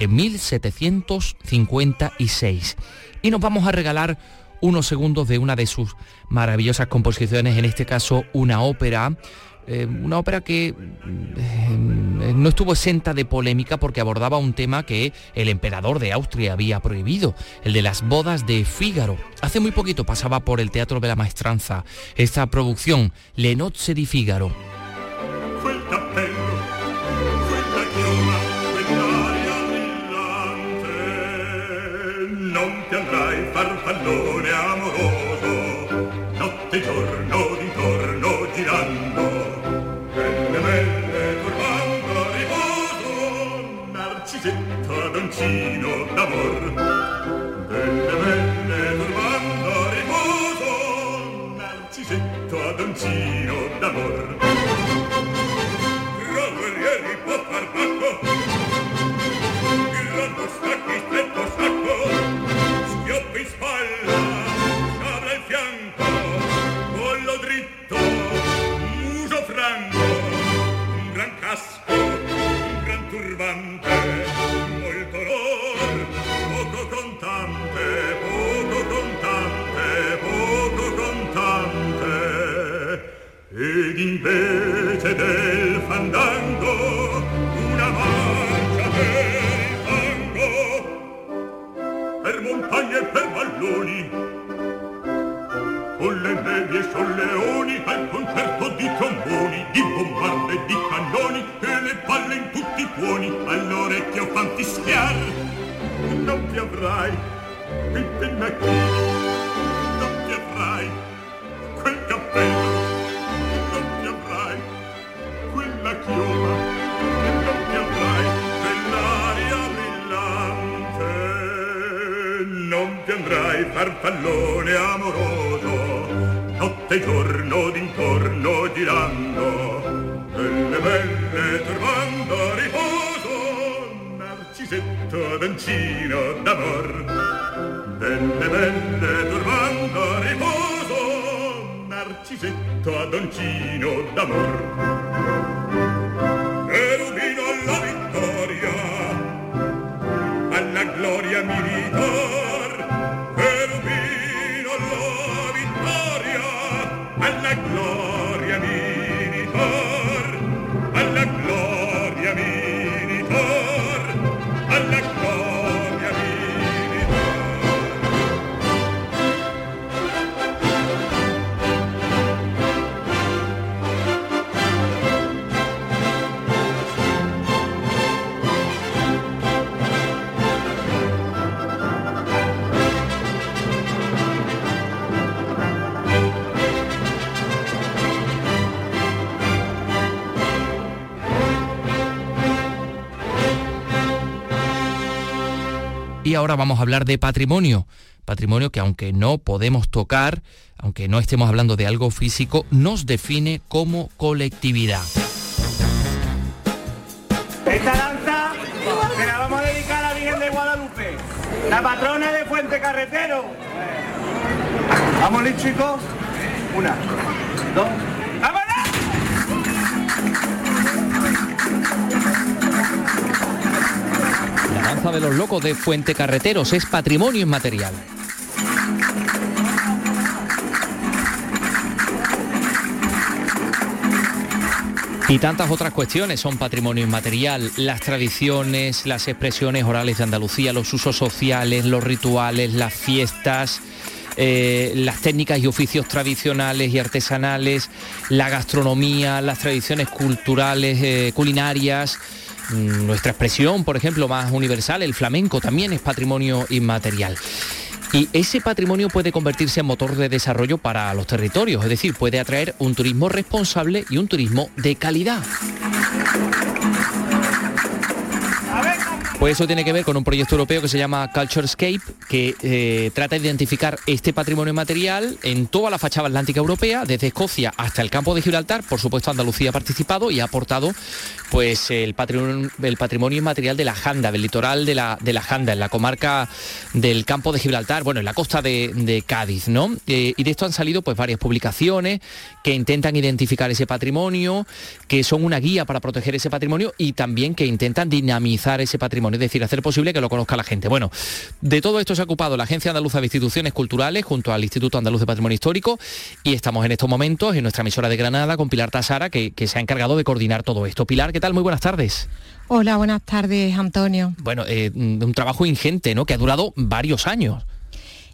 en 1756. Y nos vamos a regalar unos segundos de una de sus maravillosas composiciones, en este caso una ópera eh, una ópera que eh, no estuvo exenta de polémica porque abordaba un tema que el emperador de Austria había prohibido, el de las bodas de Fígaro. Hace muy poquito pasaba por el Teatro de la Maestranza esta producción, Le nozze di Fígaro. cittadroncino d'amor belle belle turbando riposo narcisetto adoncino d'amor Cavalieri può far bacco palloni. Con le nevi e solleoni al concerto di tromboni di bombarde e di cannoni che le palle in tutti i tuoni all'orecchio fan fischiar non ti avrai il pennacchino non ti avrai. sembrai farfallone amoroso notte e giorno d'intorno girando delle belle trovando riposo narcisetto d'Ancino d'amor. Delle belle trovando riposo narcisetto d'Ancino d'amor. Cherubino alla vittoria alla gloria militare ahora vamos a hablar de patrimonio. Patrimonio que aunque no podemos tocar, aunque no estemos hablando de algo físico, nos define como colectividad. Esta danza se la vamos a dedicar a la Virgen de Guadalupe, la patrona de Fuente Carretero. Vamos, chicos. Una, dos, De los locos de Fuente Carreteros es patrimonio inmaterial. Y tantas otras cuestiones son patrimonio inmaterial, las tradiciones, las expresiones orales de Andalucía, los usos sociales, los rituales, las fiestas, eh, las técnicas y oficios tradicionales y artesanales, la gastronomía, las tradiciones culturales, eh, culinarias, nuestra expresión, por ejemplo, más universal, el flamenco también es patrimonio inmaterial. Y ese patrimonio puede convertirse en motor de desarrollo para los territorios, es decir, puede atraer un turismo responsable y un turismo de calidad. Pues eso tiene que ver con un proyecto europeo que se llama Culturescape, que eh, trata de identificar este patrimonio material en toda la fachada atlántica europea, desde Escocia hasta el campo de Gibraltar. Por supuesto, Andalucía ha participado y ha aportado pues, el, patrimonio, el patrimonio inmaterial de la Janda, del litoral de la, de la Janda, en la comarca del campo de Gibraltar, bueno, en la costa de, Cádiz, ¿no? Eh, y de esto han salido pues, varias publicaciones que intentan identificar ese patrimonio, que son una guía para proteger ese patrimonio y también que intentan dinamizar ese patrimonio es decir, hacer posible que lo conozca la gente. Bueno, de todo esto se ha ocupado la Agencia Andaluza de Instituciones Culturales junto al Instituto Andaluz de Patrimonio Histórico y estamos en estos momentos en nuestra emisora de Granada con Pilar Tasara, que, se ha encargado de coordinar todo esto. Pilar, ¿qué tal? Muy buenas tardes. Hola, buenas tardes, Antonio. Bueno, eh, un trabajo ingente, ¿no? Que ha durado varios años.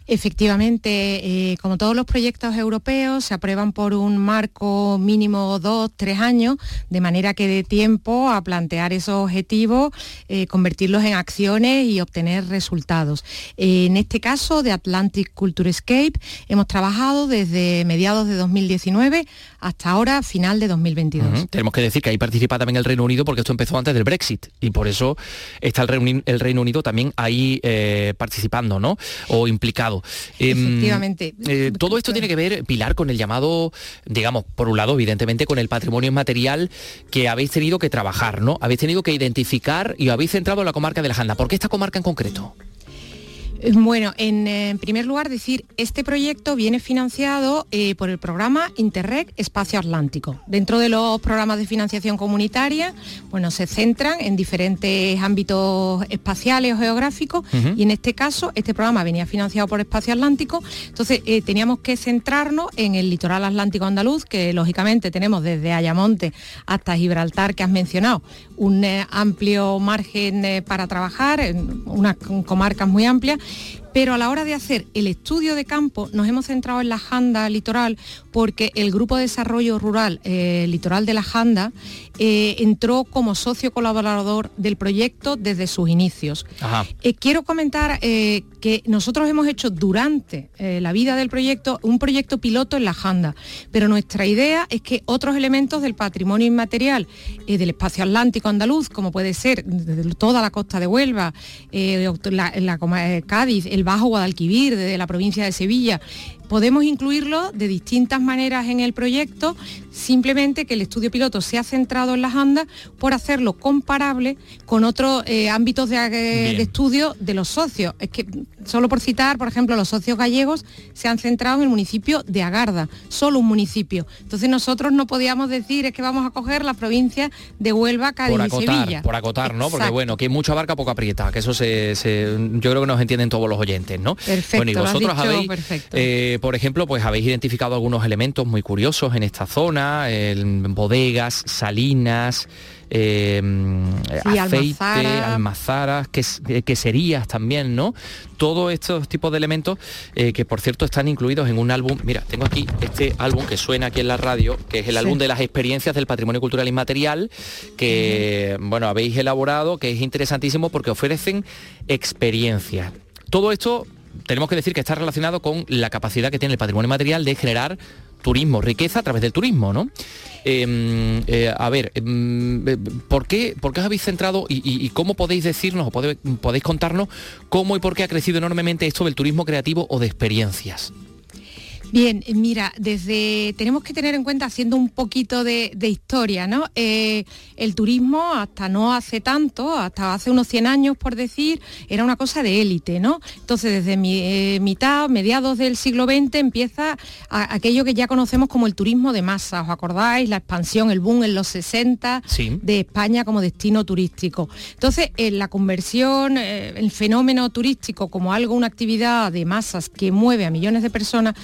Efectivamente, eh, como todos los proyectos europeos, se aprueban por un marco mínimo dos, tres años, de manera que dé tiempo a plantear esos objetivos, eh, convertirlos en acciones y obtener resultados. en este caso, de Atlantic Culture Escape, hemos trabajado desde mediados de 2019 hasta ahora, final de 2022. Tenemos que decir que ahí participa también el Reino Unido porque esto empezó antes del Brexit y por eso está el Reino, Unido también ahí eh, participando, ¿no? O implicado. Em, Efectivamente. Eh, todo esto tiene que ver, Pilar, con el llamado, digamos, por un lado, evidentemente, con el patrimonio inmaterial que habéis tenido que trabajar, ¿no? Habéis tenido que identificar y habéis centrado en la comarca de la Janda. ¿Por qué esta comarca en concreto? Bueno, en, primer lugar decir, este proyecto viene financiado eh, por el programa Interreg Espacio Atlántico. Dentro de los programas de financiación comunitaria, bueno, se centran en diferentes ámbitos espaciales o geográficos y en este caso este programa venía financiado por Espacio Atlántico, entonces eh, teníamos que centrarnos en el litoral atlántico andaluz, que lógicamente tenemos desde Ayamonte hasta Gibraltar, que has mencionado, un eh, amplio margen para trabajar, unas comarcas muy amplias pero a la hora de hacer el estudio de campo nos hemos centrado en la Janda litoral porque el Grupo de Desarrollo Rural eh, Litoral de la Janda eh, entró como socio colaborador del proyecto desde sus inicios. Eh, quiero comentar que nosotros hemos hecho durante la vida del proyecto un proyecto piloto en la Janda, pero nuestra idea es que otros elementos del patrimonio inmaterial del espacio atlántico andaluz, como puede ser toda la costa de Huelva, la Cádiz, el Bajo Guadalquivir, desde la provincia de Sevilla, Podemos incluirlo de distintas maneras en el proyecto, simplemente que el estudio piloto se ha centrado en las andas por hacerlo comparable con otros eh, ámbitos de, de, estudio de los socios. Es que, solo por citar, por ejemplo, los socios gallegos se han centrado en el municipio de Agarda, solo un municipio. Entonces nosotros no podíamos decir es que vamos a coger las provincias de Huelva, Cádiz y Sevilla. Por acotar, ¿no? Porque bueno, que mucho abarca, poco aprieta, que eso se, yo creo que nos entienden todos los oyentes, ¿no? Perfecto, bueno, y vosotros habéis, perfecto. Eh, por ejemplo, pues habéis identificado algunos elementos muy curiosos en esta zona, bodegas, salinas, eh, aceite, almazaras, eh, queserías también, ¿no? Todos estos tipos de elementos eh, que por cierto están incluidos en un álbum, mira, tengo aquí este álbum que suena aquí en la radio, que es el álbum de las experiencias del patrimonio cultural inmaterial, que bueno, habéis elaborado, que es interesantísimo porque ofrecen experiencias. Todo esto tenemos que decir que está relacionado con la capacidad que tiene el patrimonio material de generar turismo, riqueza a través del turismo, ¿no? Em, eh, a ver, em, eh, ¿por, qué, ¿por qué os habéis centrado y, cómo podéis decirnos o podéis contarnos cómo y por qué ha crecido enormemente esto del turismo creativo o de experiencias? Bien, mira, desde tenemos que tener en cuenta, haciendo un poquito de, historia, ¿no? Eh, el turismo hasta no hace tanto, hasta hace unos 100 años, por decir, era una cosa de élite, ¿no? Entonces, desde eh, mitad, mediados del siglo XX, empieza aquello que ya conocemos como el turismo de masa, ¿os acordáis? La expansión, el boom en los 60 de España como destino turístico. Entonces, en la conversión, eh, el fenómeno turístico como algo, una actividad de masas que mueve a millones de personas,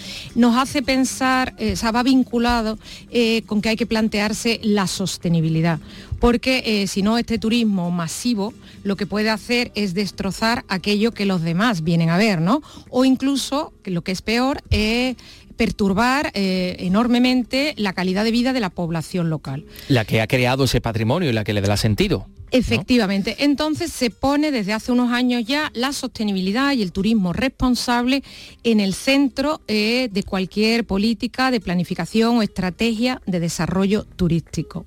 nos hace pensar, eh, va vinculado eh, con que hay que plantearse la sostenibilidad, porque eh, si no, este turismo masivo lo que puede hacer es destrozar aquello que los demás vienen a ver, ¿no? O incluso, lo que es peor, perturbar enormemente la calidad de vida de la población local. La que ha creado ese patrimonio y la que le da sentido. Efectivamente. Entonces se pone desde hace unos años ya la sostenibilidad y el turismo responsable en el centro eh, de cualquier política de planificación o estrategia de desarrollo turístico.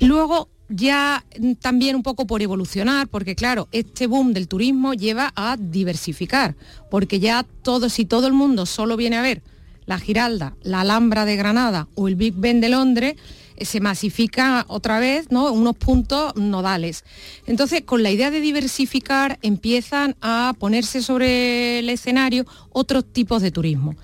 Luego ya también un poco por evolucionar, porque claro, este boom del turismo lleva a diversificar, porque ya todo, si todo el mundo solo viene a ver la Giralda, la Alhambra de Granada o el Big Ben de Londres, se masifica otra vez ¿no? unos puntos nodales. Entonces, con la idea de diversificar, empiezan a ponerse sobre el escenario otros tipos de turismo.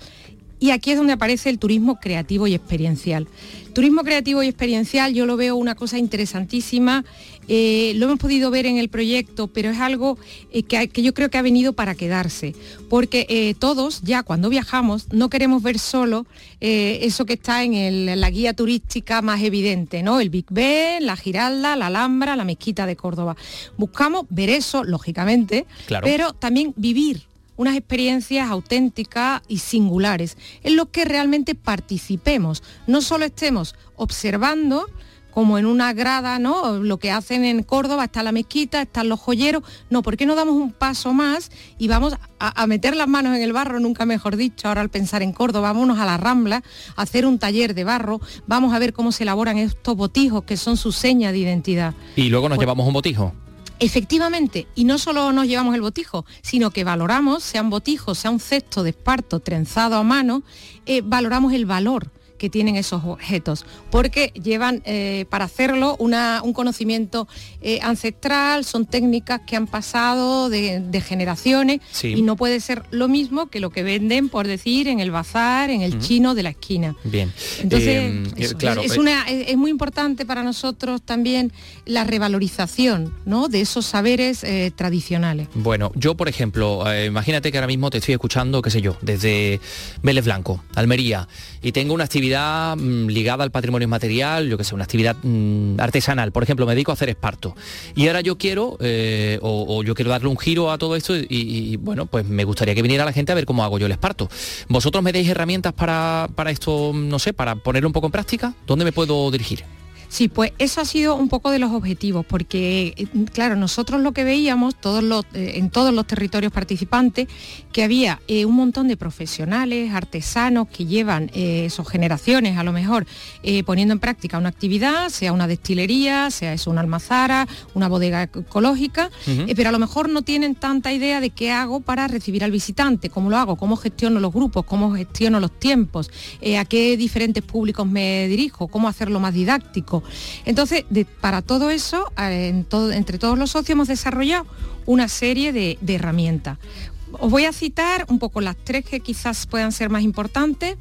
Y aquí es donde aparece el turismo creativo y experiencial. Turismo creativo y experiencial yo lo veo una cosa interesantísima, eh, lo hemos podido ver en el proyecto, pero es algo eh, que, yo creo que ha venido para quedarse, porque eh, todos ya cuando viajamos no queremos ver solo eso que está en, la guía turística más evidente, ¿no? El Big Ben, la Giralda, la Alhambra, la Mezquita de Córdoba. Buscamos ver eso, lógicamente, pero también vivir unas experiencias auténticas y singulares, en lo que realmente participemos, no solo estemos observando, como en una grada, ¿no? Lo que hacen en Córdoba, está la mezquita, están los joyeros. No, ¿por qué no damos un paso más y vamos a, meter las manos en el barro, nunca mejor dicho, ahora al pensar en Córdoba, vámonos a la Rambla, a hacer un taller de barro, vamos a ver cómo se elaboran estos botijos que son su seña de identidad. Y luego nos pues llevamos un botijo. Efectivamente, y no solo nos llevamos el botijo, sino que valoramos, sean botijos, sea un cesto de esparto trenzado a mano, eh, valoramos el valor que tienen esos objetos, porque llevan eh, para hacerlo un conocimiento eh, ancestral, son técnicas que han pasado de, generaciones y no puede ser lo mismo que lo que venden, por decir, en el bazar, en el chino de la esquina. Bien. Entonces, eh, claro, es, una, es, muy importante para nosotros también la revalorización ¿no? de esos saberes tradicionales. Bueno, yo por ejemplo, imagínate que ahora mismo te estoy escuchando, qué sé yo, desde Vélez Blanco, Almería, y tengo una actividad Mm, ligada al patrimonio material, yo que sé, una actividad mm, artesanal. Por ejemplo, me dedico a hacer esparto. Y ahora yo quiero, eh, o, yo quiero darle un giro a todo esto y, bueno, pues me gustaría que viniera la gente a ver cómo hago yo el esparto. ¿Vosotros me deis herramientas para, para esto, no sé, para ponerlo un poco en práctica? ¿Dónde me puedo dirigir? Sí, pues eso ha sido un poco de los objetivos, porque eh, claro, nosotros lo que veíamos todos los, eh, en todos los territorios participantes, que había eh, un montón de profesionales, artesanos que llevan sus generaciones a lo mejor poniendo en práctica una actividad, sea una destilería, sea eso una almazara, una bodega ecológica, pero a lo mejor no tienen tanta idea de qué hago para recibir al visitante, cómo lo hago, cómo gestiono los grupos, cómo gestiono los tiempos, a qué diferentes públicos me dirijo, cómo hacerlo más didáctico entonces, para todo eso, entre todos los socios hemos desarrollado una serie de, herramientas. Os voy a citar un poco las tres que quizás puedan ser más importantes.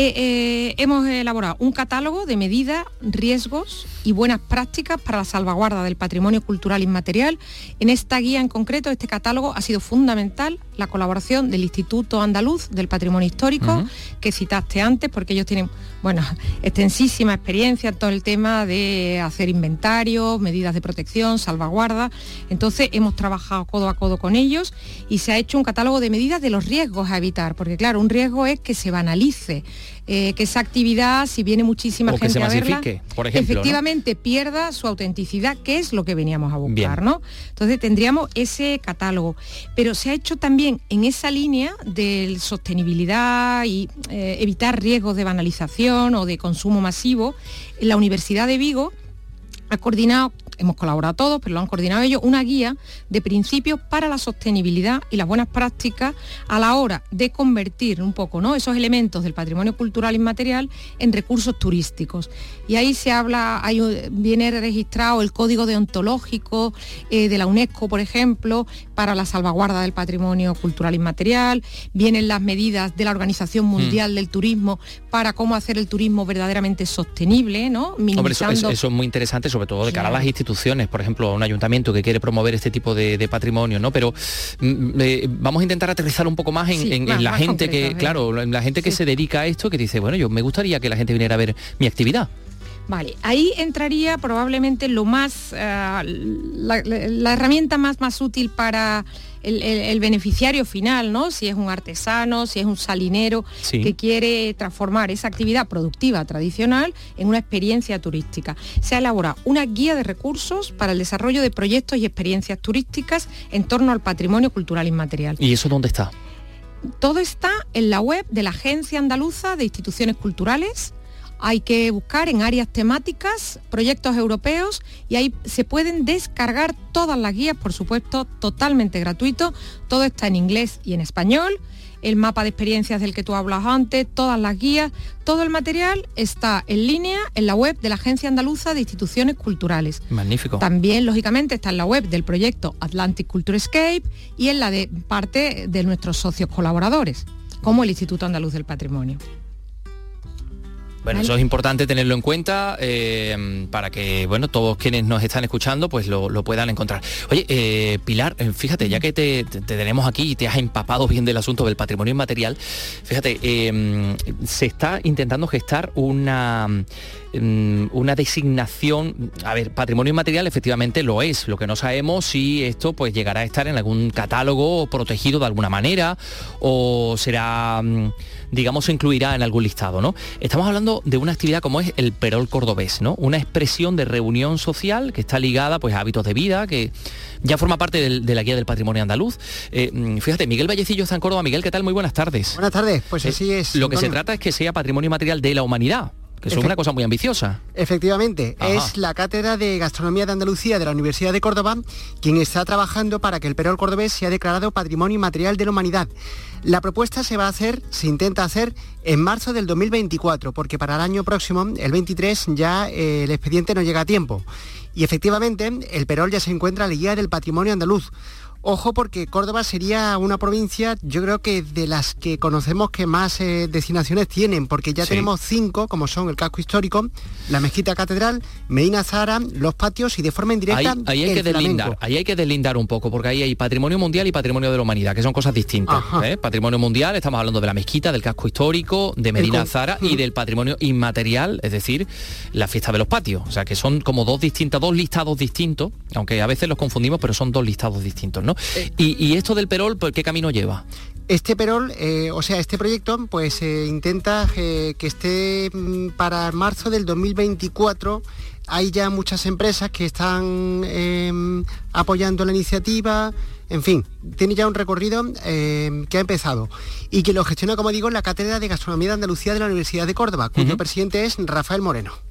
Eh, eh, hemos elaborado un catálogo de medidas, riesgos y buenas prácticas para la salvaguarda del patrimonio cultural inmaterial. En esta guía en concreto, este catálogo ha sido fundamental la colaboración del Instituto Andaluz del Patrimonio Histórico, que citaste antes, porque ellos tienen, bueno, extensísima experiencia en todo el tema de hacer inventario, medidas de protección, salvaguarda. Entonces hemos trabajado codo a codo con ellos y se ha hecho un catálogo de medidas de los riesgos a evitar, porque claro, un riesgo es que se banalice eh, que esa actividad, si viene muchísima gente a verla, por ejemplo, efectivamente pierda su autenticidad, que es lo que veníamos a buscar, ¿no? Entonces tendríamos ese catálogo. Pero se ha hecho también en esa línea de sostenibilidad y eh, evitar riesgos de banalización o de consumo masivo, la Universidad de Vigo ha coordinado hemos colaborado todos, pero lo han coordinado ellos, una guía de principios para la sostenibilidad y las buenas prácticas a la hora de convertir un poco ¿no? esos elementos del patrimonio cultural inmaterial en recursos turísticos. Y ahí se habla, viene registrado el código deontológico eh, de la UNESCO, por ejemplo, para la salvaguarda del patrimonio cultural inmaterial, vienen las medidas de la Organización mm. Mundial del Turismo para cómo hacer el turismo verdaderamente sostenible, ¿no? eso, es muy interesante, sobre todo de cara a las instituciones instituciones, por ejemplo, un ayuntamiento que quiere promover este tipo de, patrimonio, ¿no? Pero mm, eh, vamos a intentar aterrizar un poco más en, la gente que, claro, en la gente que se dedica a esto, que dice, bueno, yo me gustaría que la gente viniera a ver mi actividad. Vale, ahí entraría probablemente lo más, eh, la, herramienta más, más útil para el, beneficiario final, ¿no? Si es un artesano, si es un salinero que quiere transformar esa actividad productiva tradicional en una experiencia turística. Se ha elaborado una guía de recursos para el desarrollo de proyectos y experiencias turísticas en torno al patrimonio cultural inmaterial. ¿Y eso dónde está? Todo está en la web de la Agencia Andaluza de Instituciones Culturales hay que buscar en áreas temáticas, proyectos europeos y ahí se pueden descargar todas las guías, por supuesto, totalmente gratuito. Todo está en inglés y en español. El mapa de experiencias del que tú hablas antes, todas las guías, todo el material está en línea en la web de la Agencia Andaluza de Instituciones Culturales. Magnífico. También, lógicamente, está en la web del proyecto Atlantic Culture Escape y en la de parte de nuestros socios colaboradores, como el Instituto Andaluz del Patrimonio. Bueno, eso es importante tenerlo en cuenta eh, para que, bueno, todos quienes nos están escuchando pues lo, puedan encontrar. Oye, eh, Pilar, eh, fíjate, ya que te, tenemos aquí y te has empapado bien del asunto del patrimonio inmaterial, fíjate, se está intentando gestar una mm, una designación, a ver, patrimonio inmaterial efectivamente lo es, lo que no sabemos si esto pues llegará a estar en algún catálogo protegido de alguna manera o será mm, digamos, se incluirá en algún listado, ¿no? Estamos hablando de una actividad como es el perol cordobés, ¿no? Una expresión de reunión social que está ligada pues, a hábitos de vida, que ya forma parte de la guía del patrimonio andaluz. Eh, mm, fíjate, Miguel Vallecillo está en Córdoba. Miguel, ¿qué tal? Muy buenas tardes. Buenas tardes, pues eh, así es. Lo que se trata es que sea patrimonio material de la humanidad que es una cosa muy ambiciosa. Efectivamente, es la Cátedra de Gastronomía de Andalucía de la Universidad de Córdoba quien está trabajando para que el perol cordobés sea declarado Patrimonio Inmaterial de la Humanidad. La propuesta se va a hacer, se intenta hacer en marzo del 2024, porque para el año próximo, el 23, ya eh, el expediente no llega a tiempo. Y efectivamente, el Perol ya se encuentra en la guía del patrimonio andaluz. Ojo porque Córdoba sería una provincia, yo creo que de las que conocemos que más eh, destinaciones tienen, porque ya tenemos cinco, como son el casco histórico, la mezquita catedral, Medina Zara, los patios y de forma indirecta. Ahí, hay que deslindar, ahí hay que deslindar un poco, porque ahí hay patrimonio mundial y patrimonio de la humanidad, que son cosas distintas. ¿eh? Patrimonio mundial, estamos hablando de la mezquita, del casco histórico, de Medina Zara y del patrimonio inmaterial, es decir, la fiesta de los patios. O sea que son como dos distintas, dos listados distintos, aunque a veces los confundimos, pero son dos listados distintos. Eh. Y, esto del Perol, ¿por qué camino lleva? Este Perol, eh, o sea, este proyecto, pues eh, intenta que esté mm, para marzo del 2024 hay ya muchas empresas que están em, apoyando la iniciativa, en fin, tiene ya un recorrido em, que ha empezado y que lo gestiona, como digo, la Cátedra de Gastronomía de Andalucía de la Universidad de Córdoba, cuyo presidente es Rafael Moreno.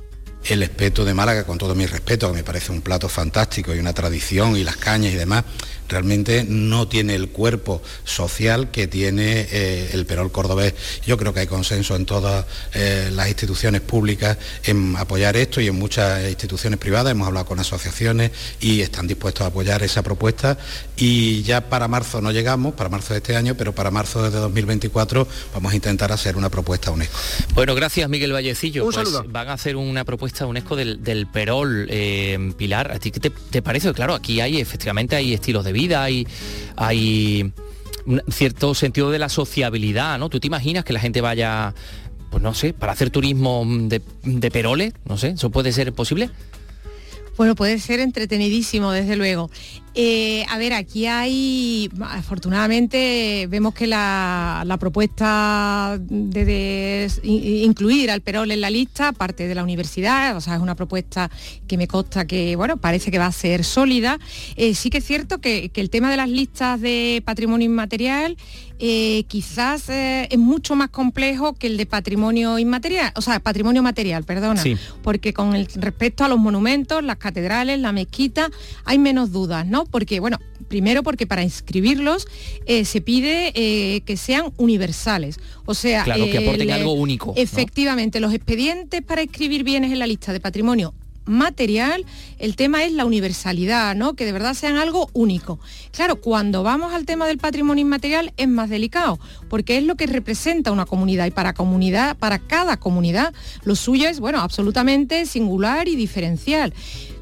El espeto de Málaga, con todo mi respeto, que me parece un plato fantástico y una tradición y las cañas y demás, realmente no tiene el cuerpo social que tiene eh, el Perol cordobés. Yo creo que hay consenso en todas eh, las instituciones públicas en apoyar esto y en muchas instituciones privadas. Hemos hablado con asociaciones y están dispuestos a apoyar esa propuesta. Y ya para marzo no llegamos, para marzo de este año, pero para marzo de 2024 vamos a intentar hacer una propuesta UNESCO. Bueno, gracias Miguel Vallecillo. Un pues Van a hacer una propuesta UNESCO del, Perol. Eh, Pilar, ¿a ti qué te, te parece? Claro, aquí hay efectivamente hay estilos de vida, hay, hay un cierto sentido de la sociabilidad, ¿no? ¿Tú te imaginas que la gente vaya, pues no sé, para hacer turismo de, de perole? No sé, ¿eso puede ser posible? Bueno, puede ser entretenidísimo, desde luego. Eh, a ver, aquí hay, afortunadamente, vemos que la, propuesta de, incluir al Perol en la lista parte de la universidad, o sea, es una propuesta que me consta que, bueno, parece que va a ser sólida. Eh, sí que es cierto que, que el tema de las listas de patrimonio inmaterial eh, quizás es mucho más complejo que el de patrimonio inmaterial, o sea, patrimonio material, perdona, porque con el respecto a los monumentos, las catedrales, la mezquita, hay menos dudas, ¿no? Porque, bueno, primero porque para inscribirlos eh, se pide que sean universales, o sea, claro, que aporten algo único. Efectivamente, los expedientes para escribir bienes en la lista de patrimonio material, el tema es la universalidad, ¿no? Que de verdad sean algo único. Claro, cuando vamos al tema del patrimonio inmaterial es más delicado, porque es lo que representa una comunidad y para comunidad, para cada comunidad, lo suyo es, bueno, absolutamente singular y diferencial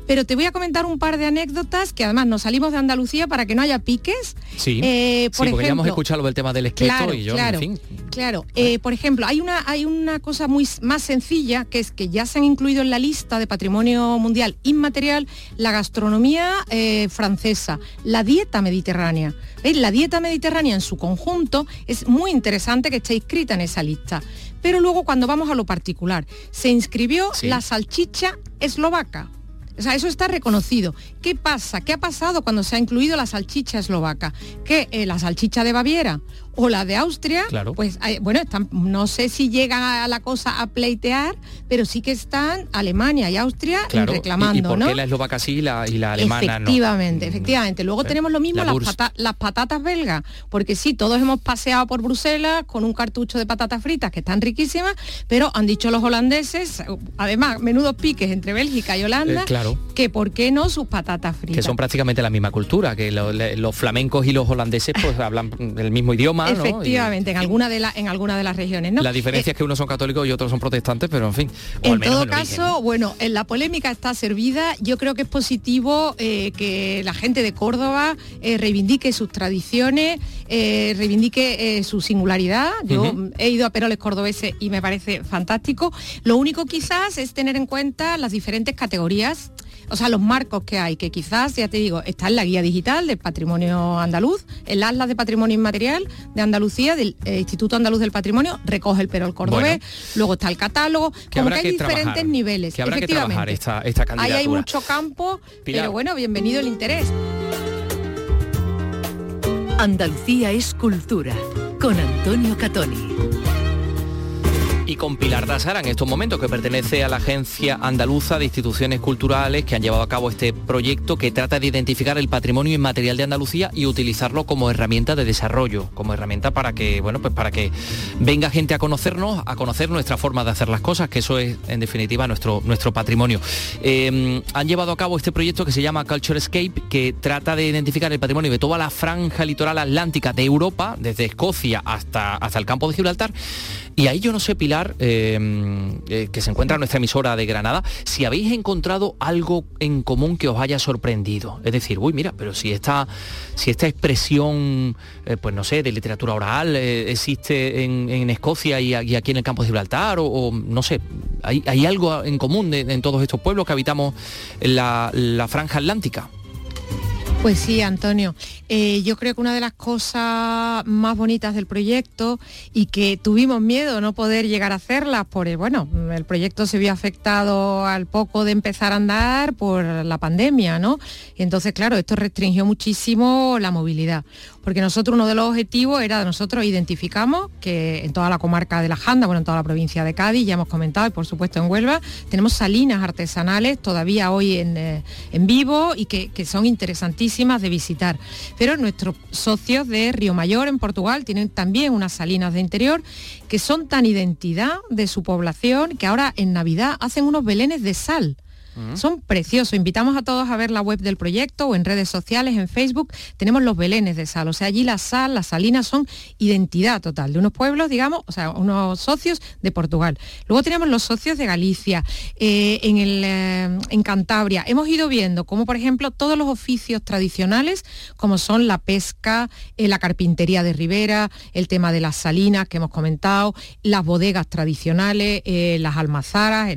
pero te voy a comentar un par de anécdotas que además nos salimos de Andalucía para que no haya piques. Sí, eh, por porque ya hemos escuchado del tema del esqueleto y yo, claro, en fin. Claro, eh, por ejemplo, hay una, hay una cosa muy más sencilla, que es que ya se han incluido en la lista de Patrimonio Mundial Inmaterial la gastronomía eh, francesa, la dieta mediterránea. ¿Veis? La dieta mediterránea en su conjunto es muy interesante que esté inscrita en esa lista. Pero luego cuando vamos a lo particular, se inscribió la salchicha eslovaca. O sea, eso está reconocido. ¿Qué pasa? ¿Qué ha pasado cuando se ha incluido la salchicha eslovaca? Que eh, la salchicha de Baviera o la de Austria, claro. pues bueno, están, no sé si llegan a la cosa a pleitear, pero sí que están Alemania y Austria reclamando. ¿Y, por qué la eslovaca sí y la, alemana efectivamente, Efectivamente, Luego tenemos lo mismo, las, patatas belgas, porque sí, todos hemos paseado por Bruselas con un cartucho de patatas fritas que están riquísimas, pero han dicho los holandeses, además, menudos piques entre Bélgica y Holanda, eh, claro. que por qué no sus patatas fritas. Que son prácticamente la misma cultura, que los flamencos y los holandeses pues (laughs) hablan el mismo idioma Efectivamente, en, alguna de en alguna de las regiones. ¿no? La diferencia es que unos son católicos y otros son protestantes, pero en fin. en todo caso, bueno, en la polémica está servida. Yo creo que es positivo eh, que la gente de Córdoba eh, reivindique sus tradiciones, eh, reivindique su singularidad. Yo he ido a Peroles cordobeses y me parece fantástico. Lo único quizás es tener en cuenta las diferentes categorías o sea, los marcos que hay, que quizás, ya te digo, está en la guía digital del patrimonio andaluz, el Atlas de Patrimonio Inmaterial de Andalucía, del eh, Instituto Andaluz del Patrimonio, recoge el Perol Cordobés, luego está el catálogo, como que hay diferentes niveles. Que habrá Efectivamente. Que trabajar esta, esta Ahí hay mucho campo, pero bueno, bienvenido el interés. Andalucía es cultura, con Antonio Catoni y con Pilar Dasara en estos momentos, que pertenece a la Agencia Andaluza de Instituciones Culturales que han llevado a cabo este proyecto que trata de identificar el patrimonio inmaterial de Andalucía y utilizarlo como herramienta de desarrollo, como herramienta para que, bueno, pues para que venga gente a conocernos, a conocer nuestra forma de hacer las cosas, que eso es en definitiva nuestro, nuestro patrimonio. Em, han llevado a cabo este proyecto que se llama Culture Escape, que trata de identificar el patrimonio de toda la franja litoral atlántica de Europa, desde Escocia hasta, hasta el campo de Gibraltar. Y ahí yo no sé, Pilar, eh, eh, que se encuentra en nuestra emisora de Granada, si habéis encontrado algo en común que os haya sorprendido. Es decir, uy, mira, pero si esta, si esta expresión, eh, pues no sé, de literatura oral existe en, Escocia y, aquí en el campo de Gibraltar, o, no sé, ¿hay, algo en común en todos estos pueblos que habitamos en la franja atlántica? Pues sí, Antonio. Eh, yo creo que una de las cosas más bonitas del proyecto y que tuvimos miedo no poder llegar a hacerlas por, el, bueno, el proyecto se vio afectado al poco de empezar a andar por la pandemia, ¿no? Y entonces, claro, esto restringió muchísimo la movilidad porque nosotros uno de los objetivos era, nosotros identificamos que en toda la comarca de la Janda, bueno, en toda la provincia de Cádiz, ya hemos comentado, y por supuesto en Huelva, tenemos salinas artesanales todavía hoy en, eh, vivo y que, que, son interesantísimas de visitar. Pero nuestros socios de Río Mayor, en Portugal, tienen también unas salinas de interior que son tan identidad de su población que ahora en Navidad hacen unos belenes de sal son preciosos. Invitamos a todos a ver la web del proyecto o en redes sociales, en Facebook. Tenemos los belenes de sal. O sea, allí la sal, las salinas son identidad total de unos pueblos, digamos, o sea, unos socios de Portugal. Luego tenemos los socios de Galicia, eh, en, el, eh, en Cantabria. Hemos ido viendo como, por ejemplo, todos los oficios tradicionales, como son la pesca, eh, la carpintería de Ribera, el tema de las salinas que hemos comentado, las bodegas tradicionales, las almazaras,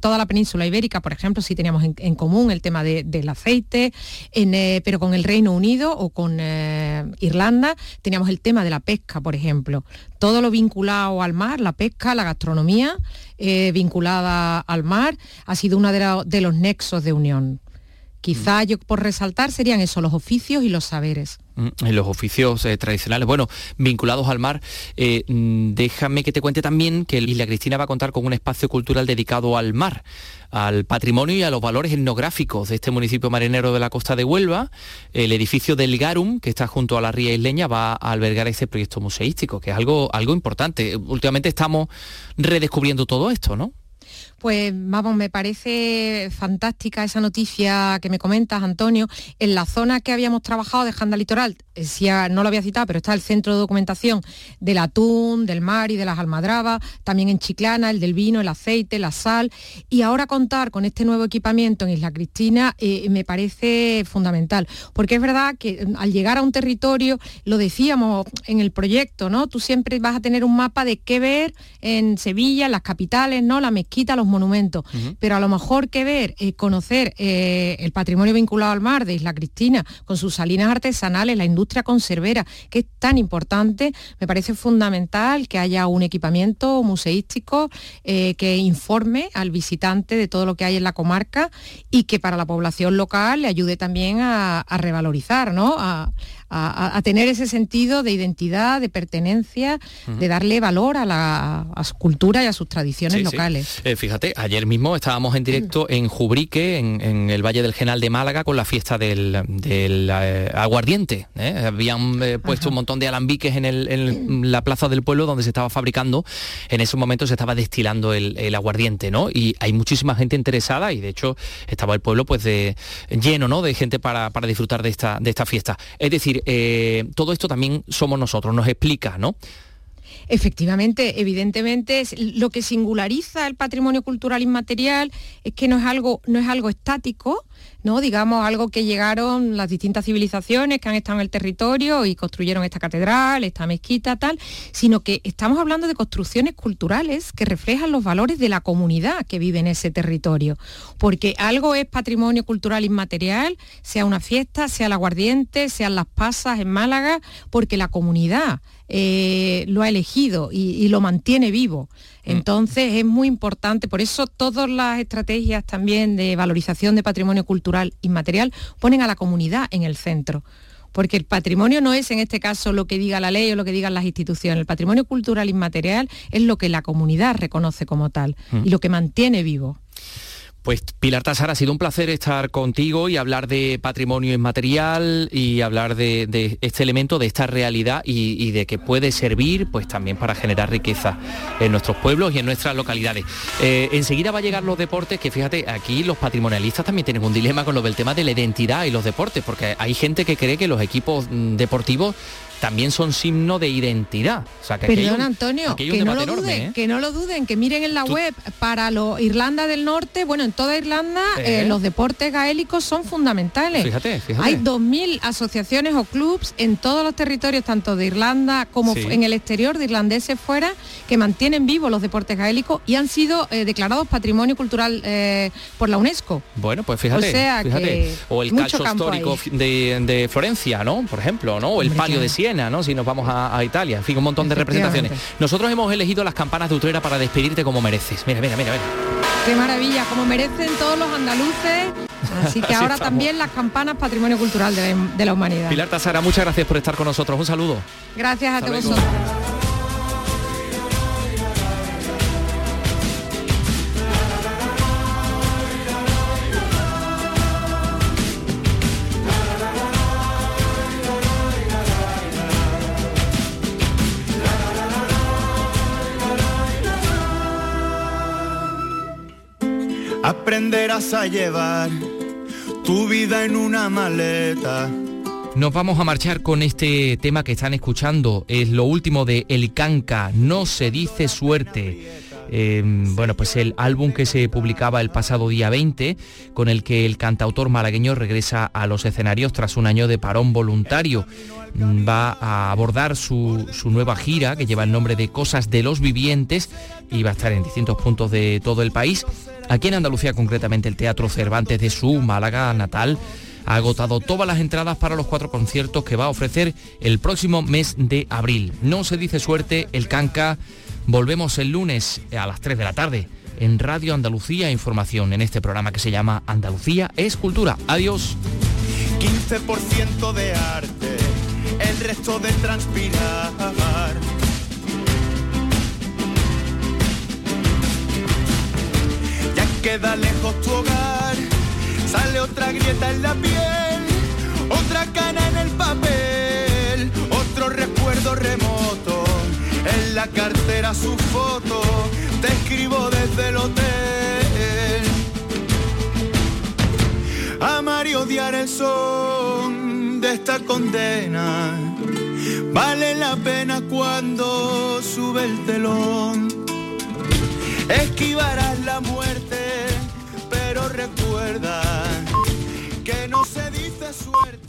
toda la península ibérica, por ejemplo, ejemplo, sí teníamos en, común el tema del aceite, eh, pero con el Reino Unido o con eh, Irlanda teníamos el tema de la pesca, por ejemplo. Todo lo vinculado al mar, la pesca, la gastronomía vinculada al mar, ha sido uno de los nexos de unión. Quizá yo por resaltar serían eso, los oficios y los saberes. Mm, en los oficios eh, tradicionales, bueno, vinculados al mar, eh, mm, déjame que te cuente también que Isla Cristina va a contar con un espacio cultural dedicado al mar, al patrimonio y a los valores etnográficos de este municipio marinero de la costa de Huelva. El edificio del Garum, que está junto a la ría isleña, va a albergar ese proyecto museístico, que es algo, algo importante. Últimamente estamos redescubriendo todo esto, ¿no? Pues vamos, me parece fantástica esa noticia que me comentas, Antonio. En la zona que habíamos trabajado de Janda Litoral, eh, no lo había citado, pero está el centro de documentación del atún, del mar y de las almadrabas, también en Chiclana, el del vino, el aceite, la sal. Y ahora contar con este nuevo equipamiento en Isla Cristina eh, me parece fundamental, porque es verdad que mm, al llegar a un territorio, lo decíamos en el proyecto, ¿no? Tú siempre vas a tener un mapa de qué ver en Sevilla, en las capitales, ¿no? La mezquita, los monumentos, pero a lo mejor que ver, eh, conocer eh, el patrimonio vinculado al mar de Isla Cristina, con sus salinas artesanales, la industria conservera, que es tan importante, me parece fundamental que haya un equipamiento museístico eh, que informe al visitante de todo lo que hay en la comarca y que para la población local le ayude también a, revalorizar, ¿no? a, tener ese sentido de identidad, de pertenencia, de darle valor a, la, su cultura y a sus tradiciones locales. Eh, fíjate, ayer mismo estábamos en directo en Jubrique, en, el Valle del Genal de Málaga, con la fiesta del, eh, aguardiente. ¿eh? Habían puesto un montón de alambiques en, la plaza del pueblo donde se estaba fabricando. En ese momento se estaba destilando el, aguardiente, ¿no? Y hay muchísima gente interesada y de hecho estaba el pueblo pues de, lleno, ¿no? De gente para, para disfrutar de esta, de esta fiesta. Es decir, eh, todo esto también somos nosotros, nos explica, ¿no? Efectivamente, evidentemente, lo que singulariza el patrimonio cultural inmaterial es que no es algo, no es algo estático, ¿no? digamos, algo que llegaron las distintas civilizaciones que han estado en el territorio y construyeron esta catedral, esta mezquita, tal, sino que estamos hablando de construcciones culturales que reflejan los valores de la comunidad que vive en ese territorio. Porque algo es patrimonio cultural inmaterial, sea una fiesta, sea el aguardiente, sean las pasas en Málaga, porque la comunidad eh, lo ha elegido y, lo mantiene vivo. Mm. Entonces es muy importante, por eso todas las estrategias también de valorización de patrimonio cultural inmaterial ponen a la comunidad en el centro porque el patrimonio no es en este caso lo que diga la ley o lo que digan las instituciones, el patrimonio cultural inmaterial es lo que la comunidad reconoce como tal mm. y lo que mantiene vivo. Pues Pilar Tasar, ha sido un placer estar contigo y hablar de patrimonio inmaterial y hablar de, este elemento, de esta realidad y, de que puede servir pues también para generar riqueza en nuestros pueblos y en nuestras localidades. Eh, enseguida va a llegar los deportes, que fíjate, aquí los patrimonialistas también tienen un dilema con lo del tema de la identidad y los deportes, porque hay gente que cree que los equipos mm, deportivos también son signo de identidad. Perdón, Antonio, que, no lo duden, ¿eh? que no lo duden, que miren en la web para los Irlanda del Norte, bueno, en toda Irlanda eh, los deportes gaélicos son fundamentales. Fíjate, fíjate. Hay 2.000 asociaciones o clubs en todos los territorios, tanto de Irlanda como en el exterior, de irlandeses fuera, que mantienen vivos los deportes gaélicos y han sido eh, declarados patrimonio cultural por la UNESCO. Bueno, pues fíjate, o, sea o el calcio histórico de, Florencia, ¿no? Por ejemplo, ¿no? O el palio de Siena si nos vamos a, Italia. En fin, un montón de representaciones. Nosotros hemos elegido las campanas de Utrera para despedirte como mereces. Mira, mira, mira, mira. Qué maravilla, como merecen todos los andaluces. Así que (laughs) ahora también las campanas patrimonio cultural de, la humanidad. Pilar Tasara, muchas gracias por estar con nosotros. Un saludo. Gracias a todos vosotros. Aprenderás a llevar tu vida en una maleta. Nos vamos a marchar con este tema que están escuchando. Es lo último de El Canca. No se dice suerte. Em, bueno, pues el álbum que se publicaba el pasado día 20, con el que el cantautor malagueño regresa a los escenarios tras un año de parón voluntario. Mm, va a abordar su, su nueva gira que lleva el nombre de Cosas de los Vivientes y va a estar en distintos puntos de todo el país. Aquí en Andalucía, concretamente el Teatro Cervantes de su Málaga natal, ha agotado todas las entradas para los cuatro conciertos que va a ofrecer el próximo mes de abril. No se dice suerte, el Canca Volvemos el lunes a las 3 de la tarde en Radio Andalucía Información, en este programa que se llama Andalucía es Cultura. Adiós. 15% de arte, el resto de transpirar. Ya queda lejos tu hogar, sale otra grieta en la piel, otra cana en el papel, otro recuerdo remoto la cartera su foto, te escribo desde el hotel. Amar y odiar el son de esta condena, vale la pena cuando sube el telón. Esquivarás la muerte, pero recuerda que no se dice suerte.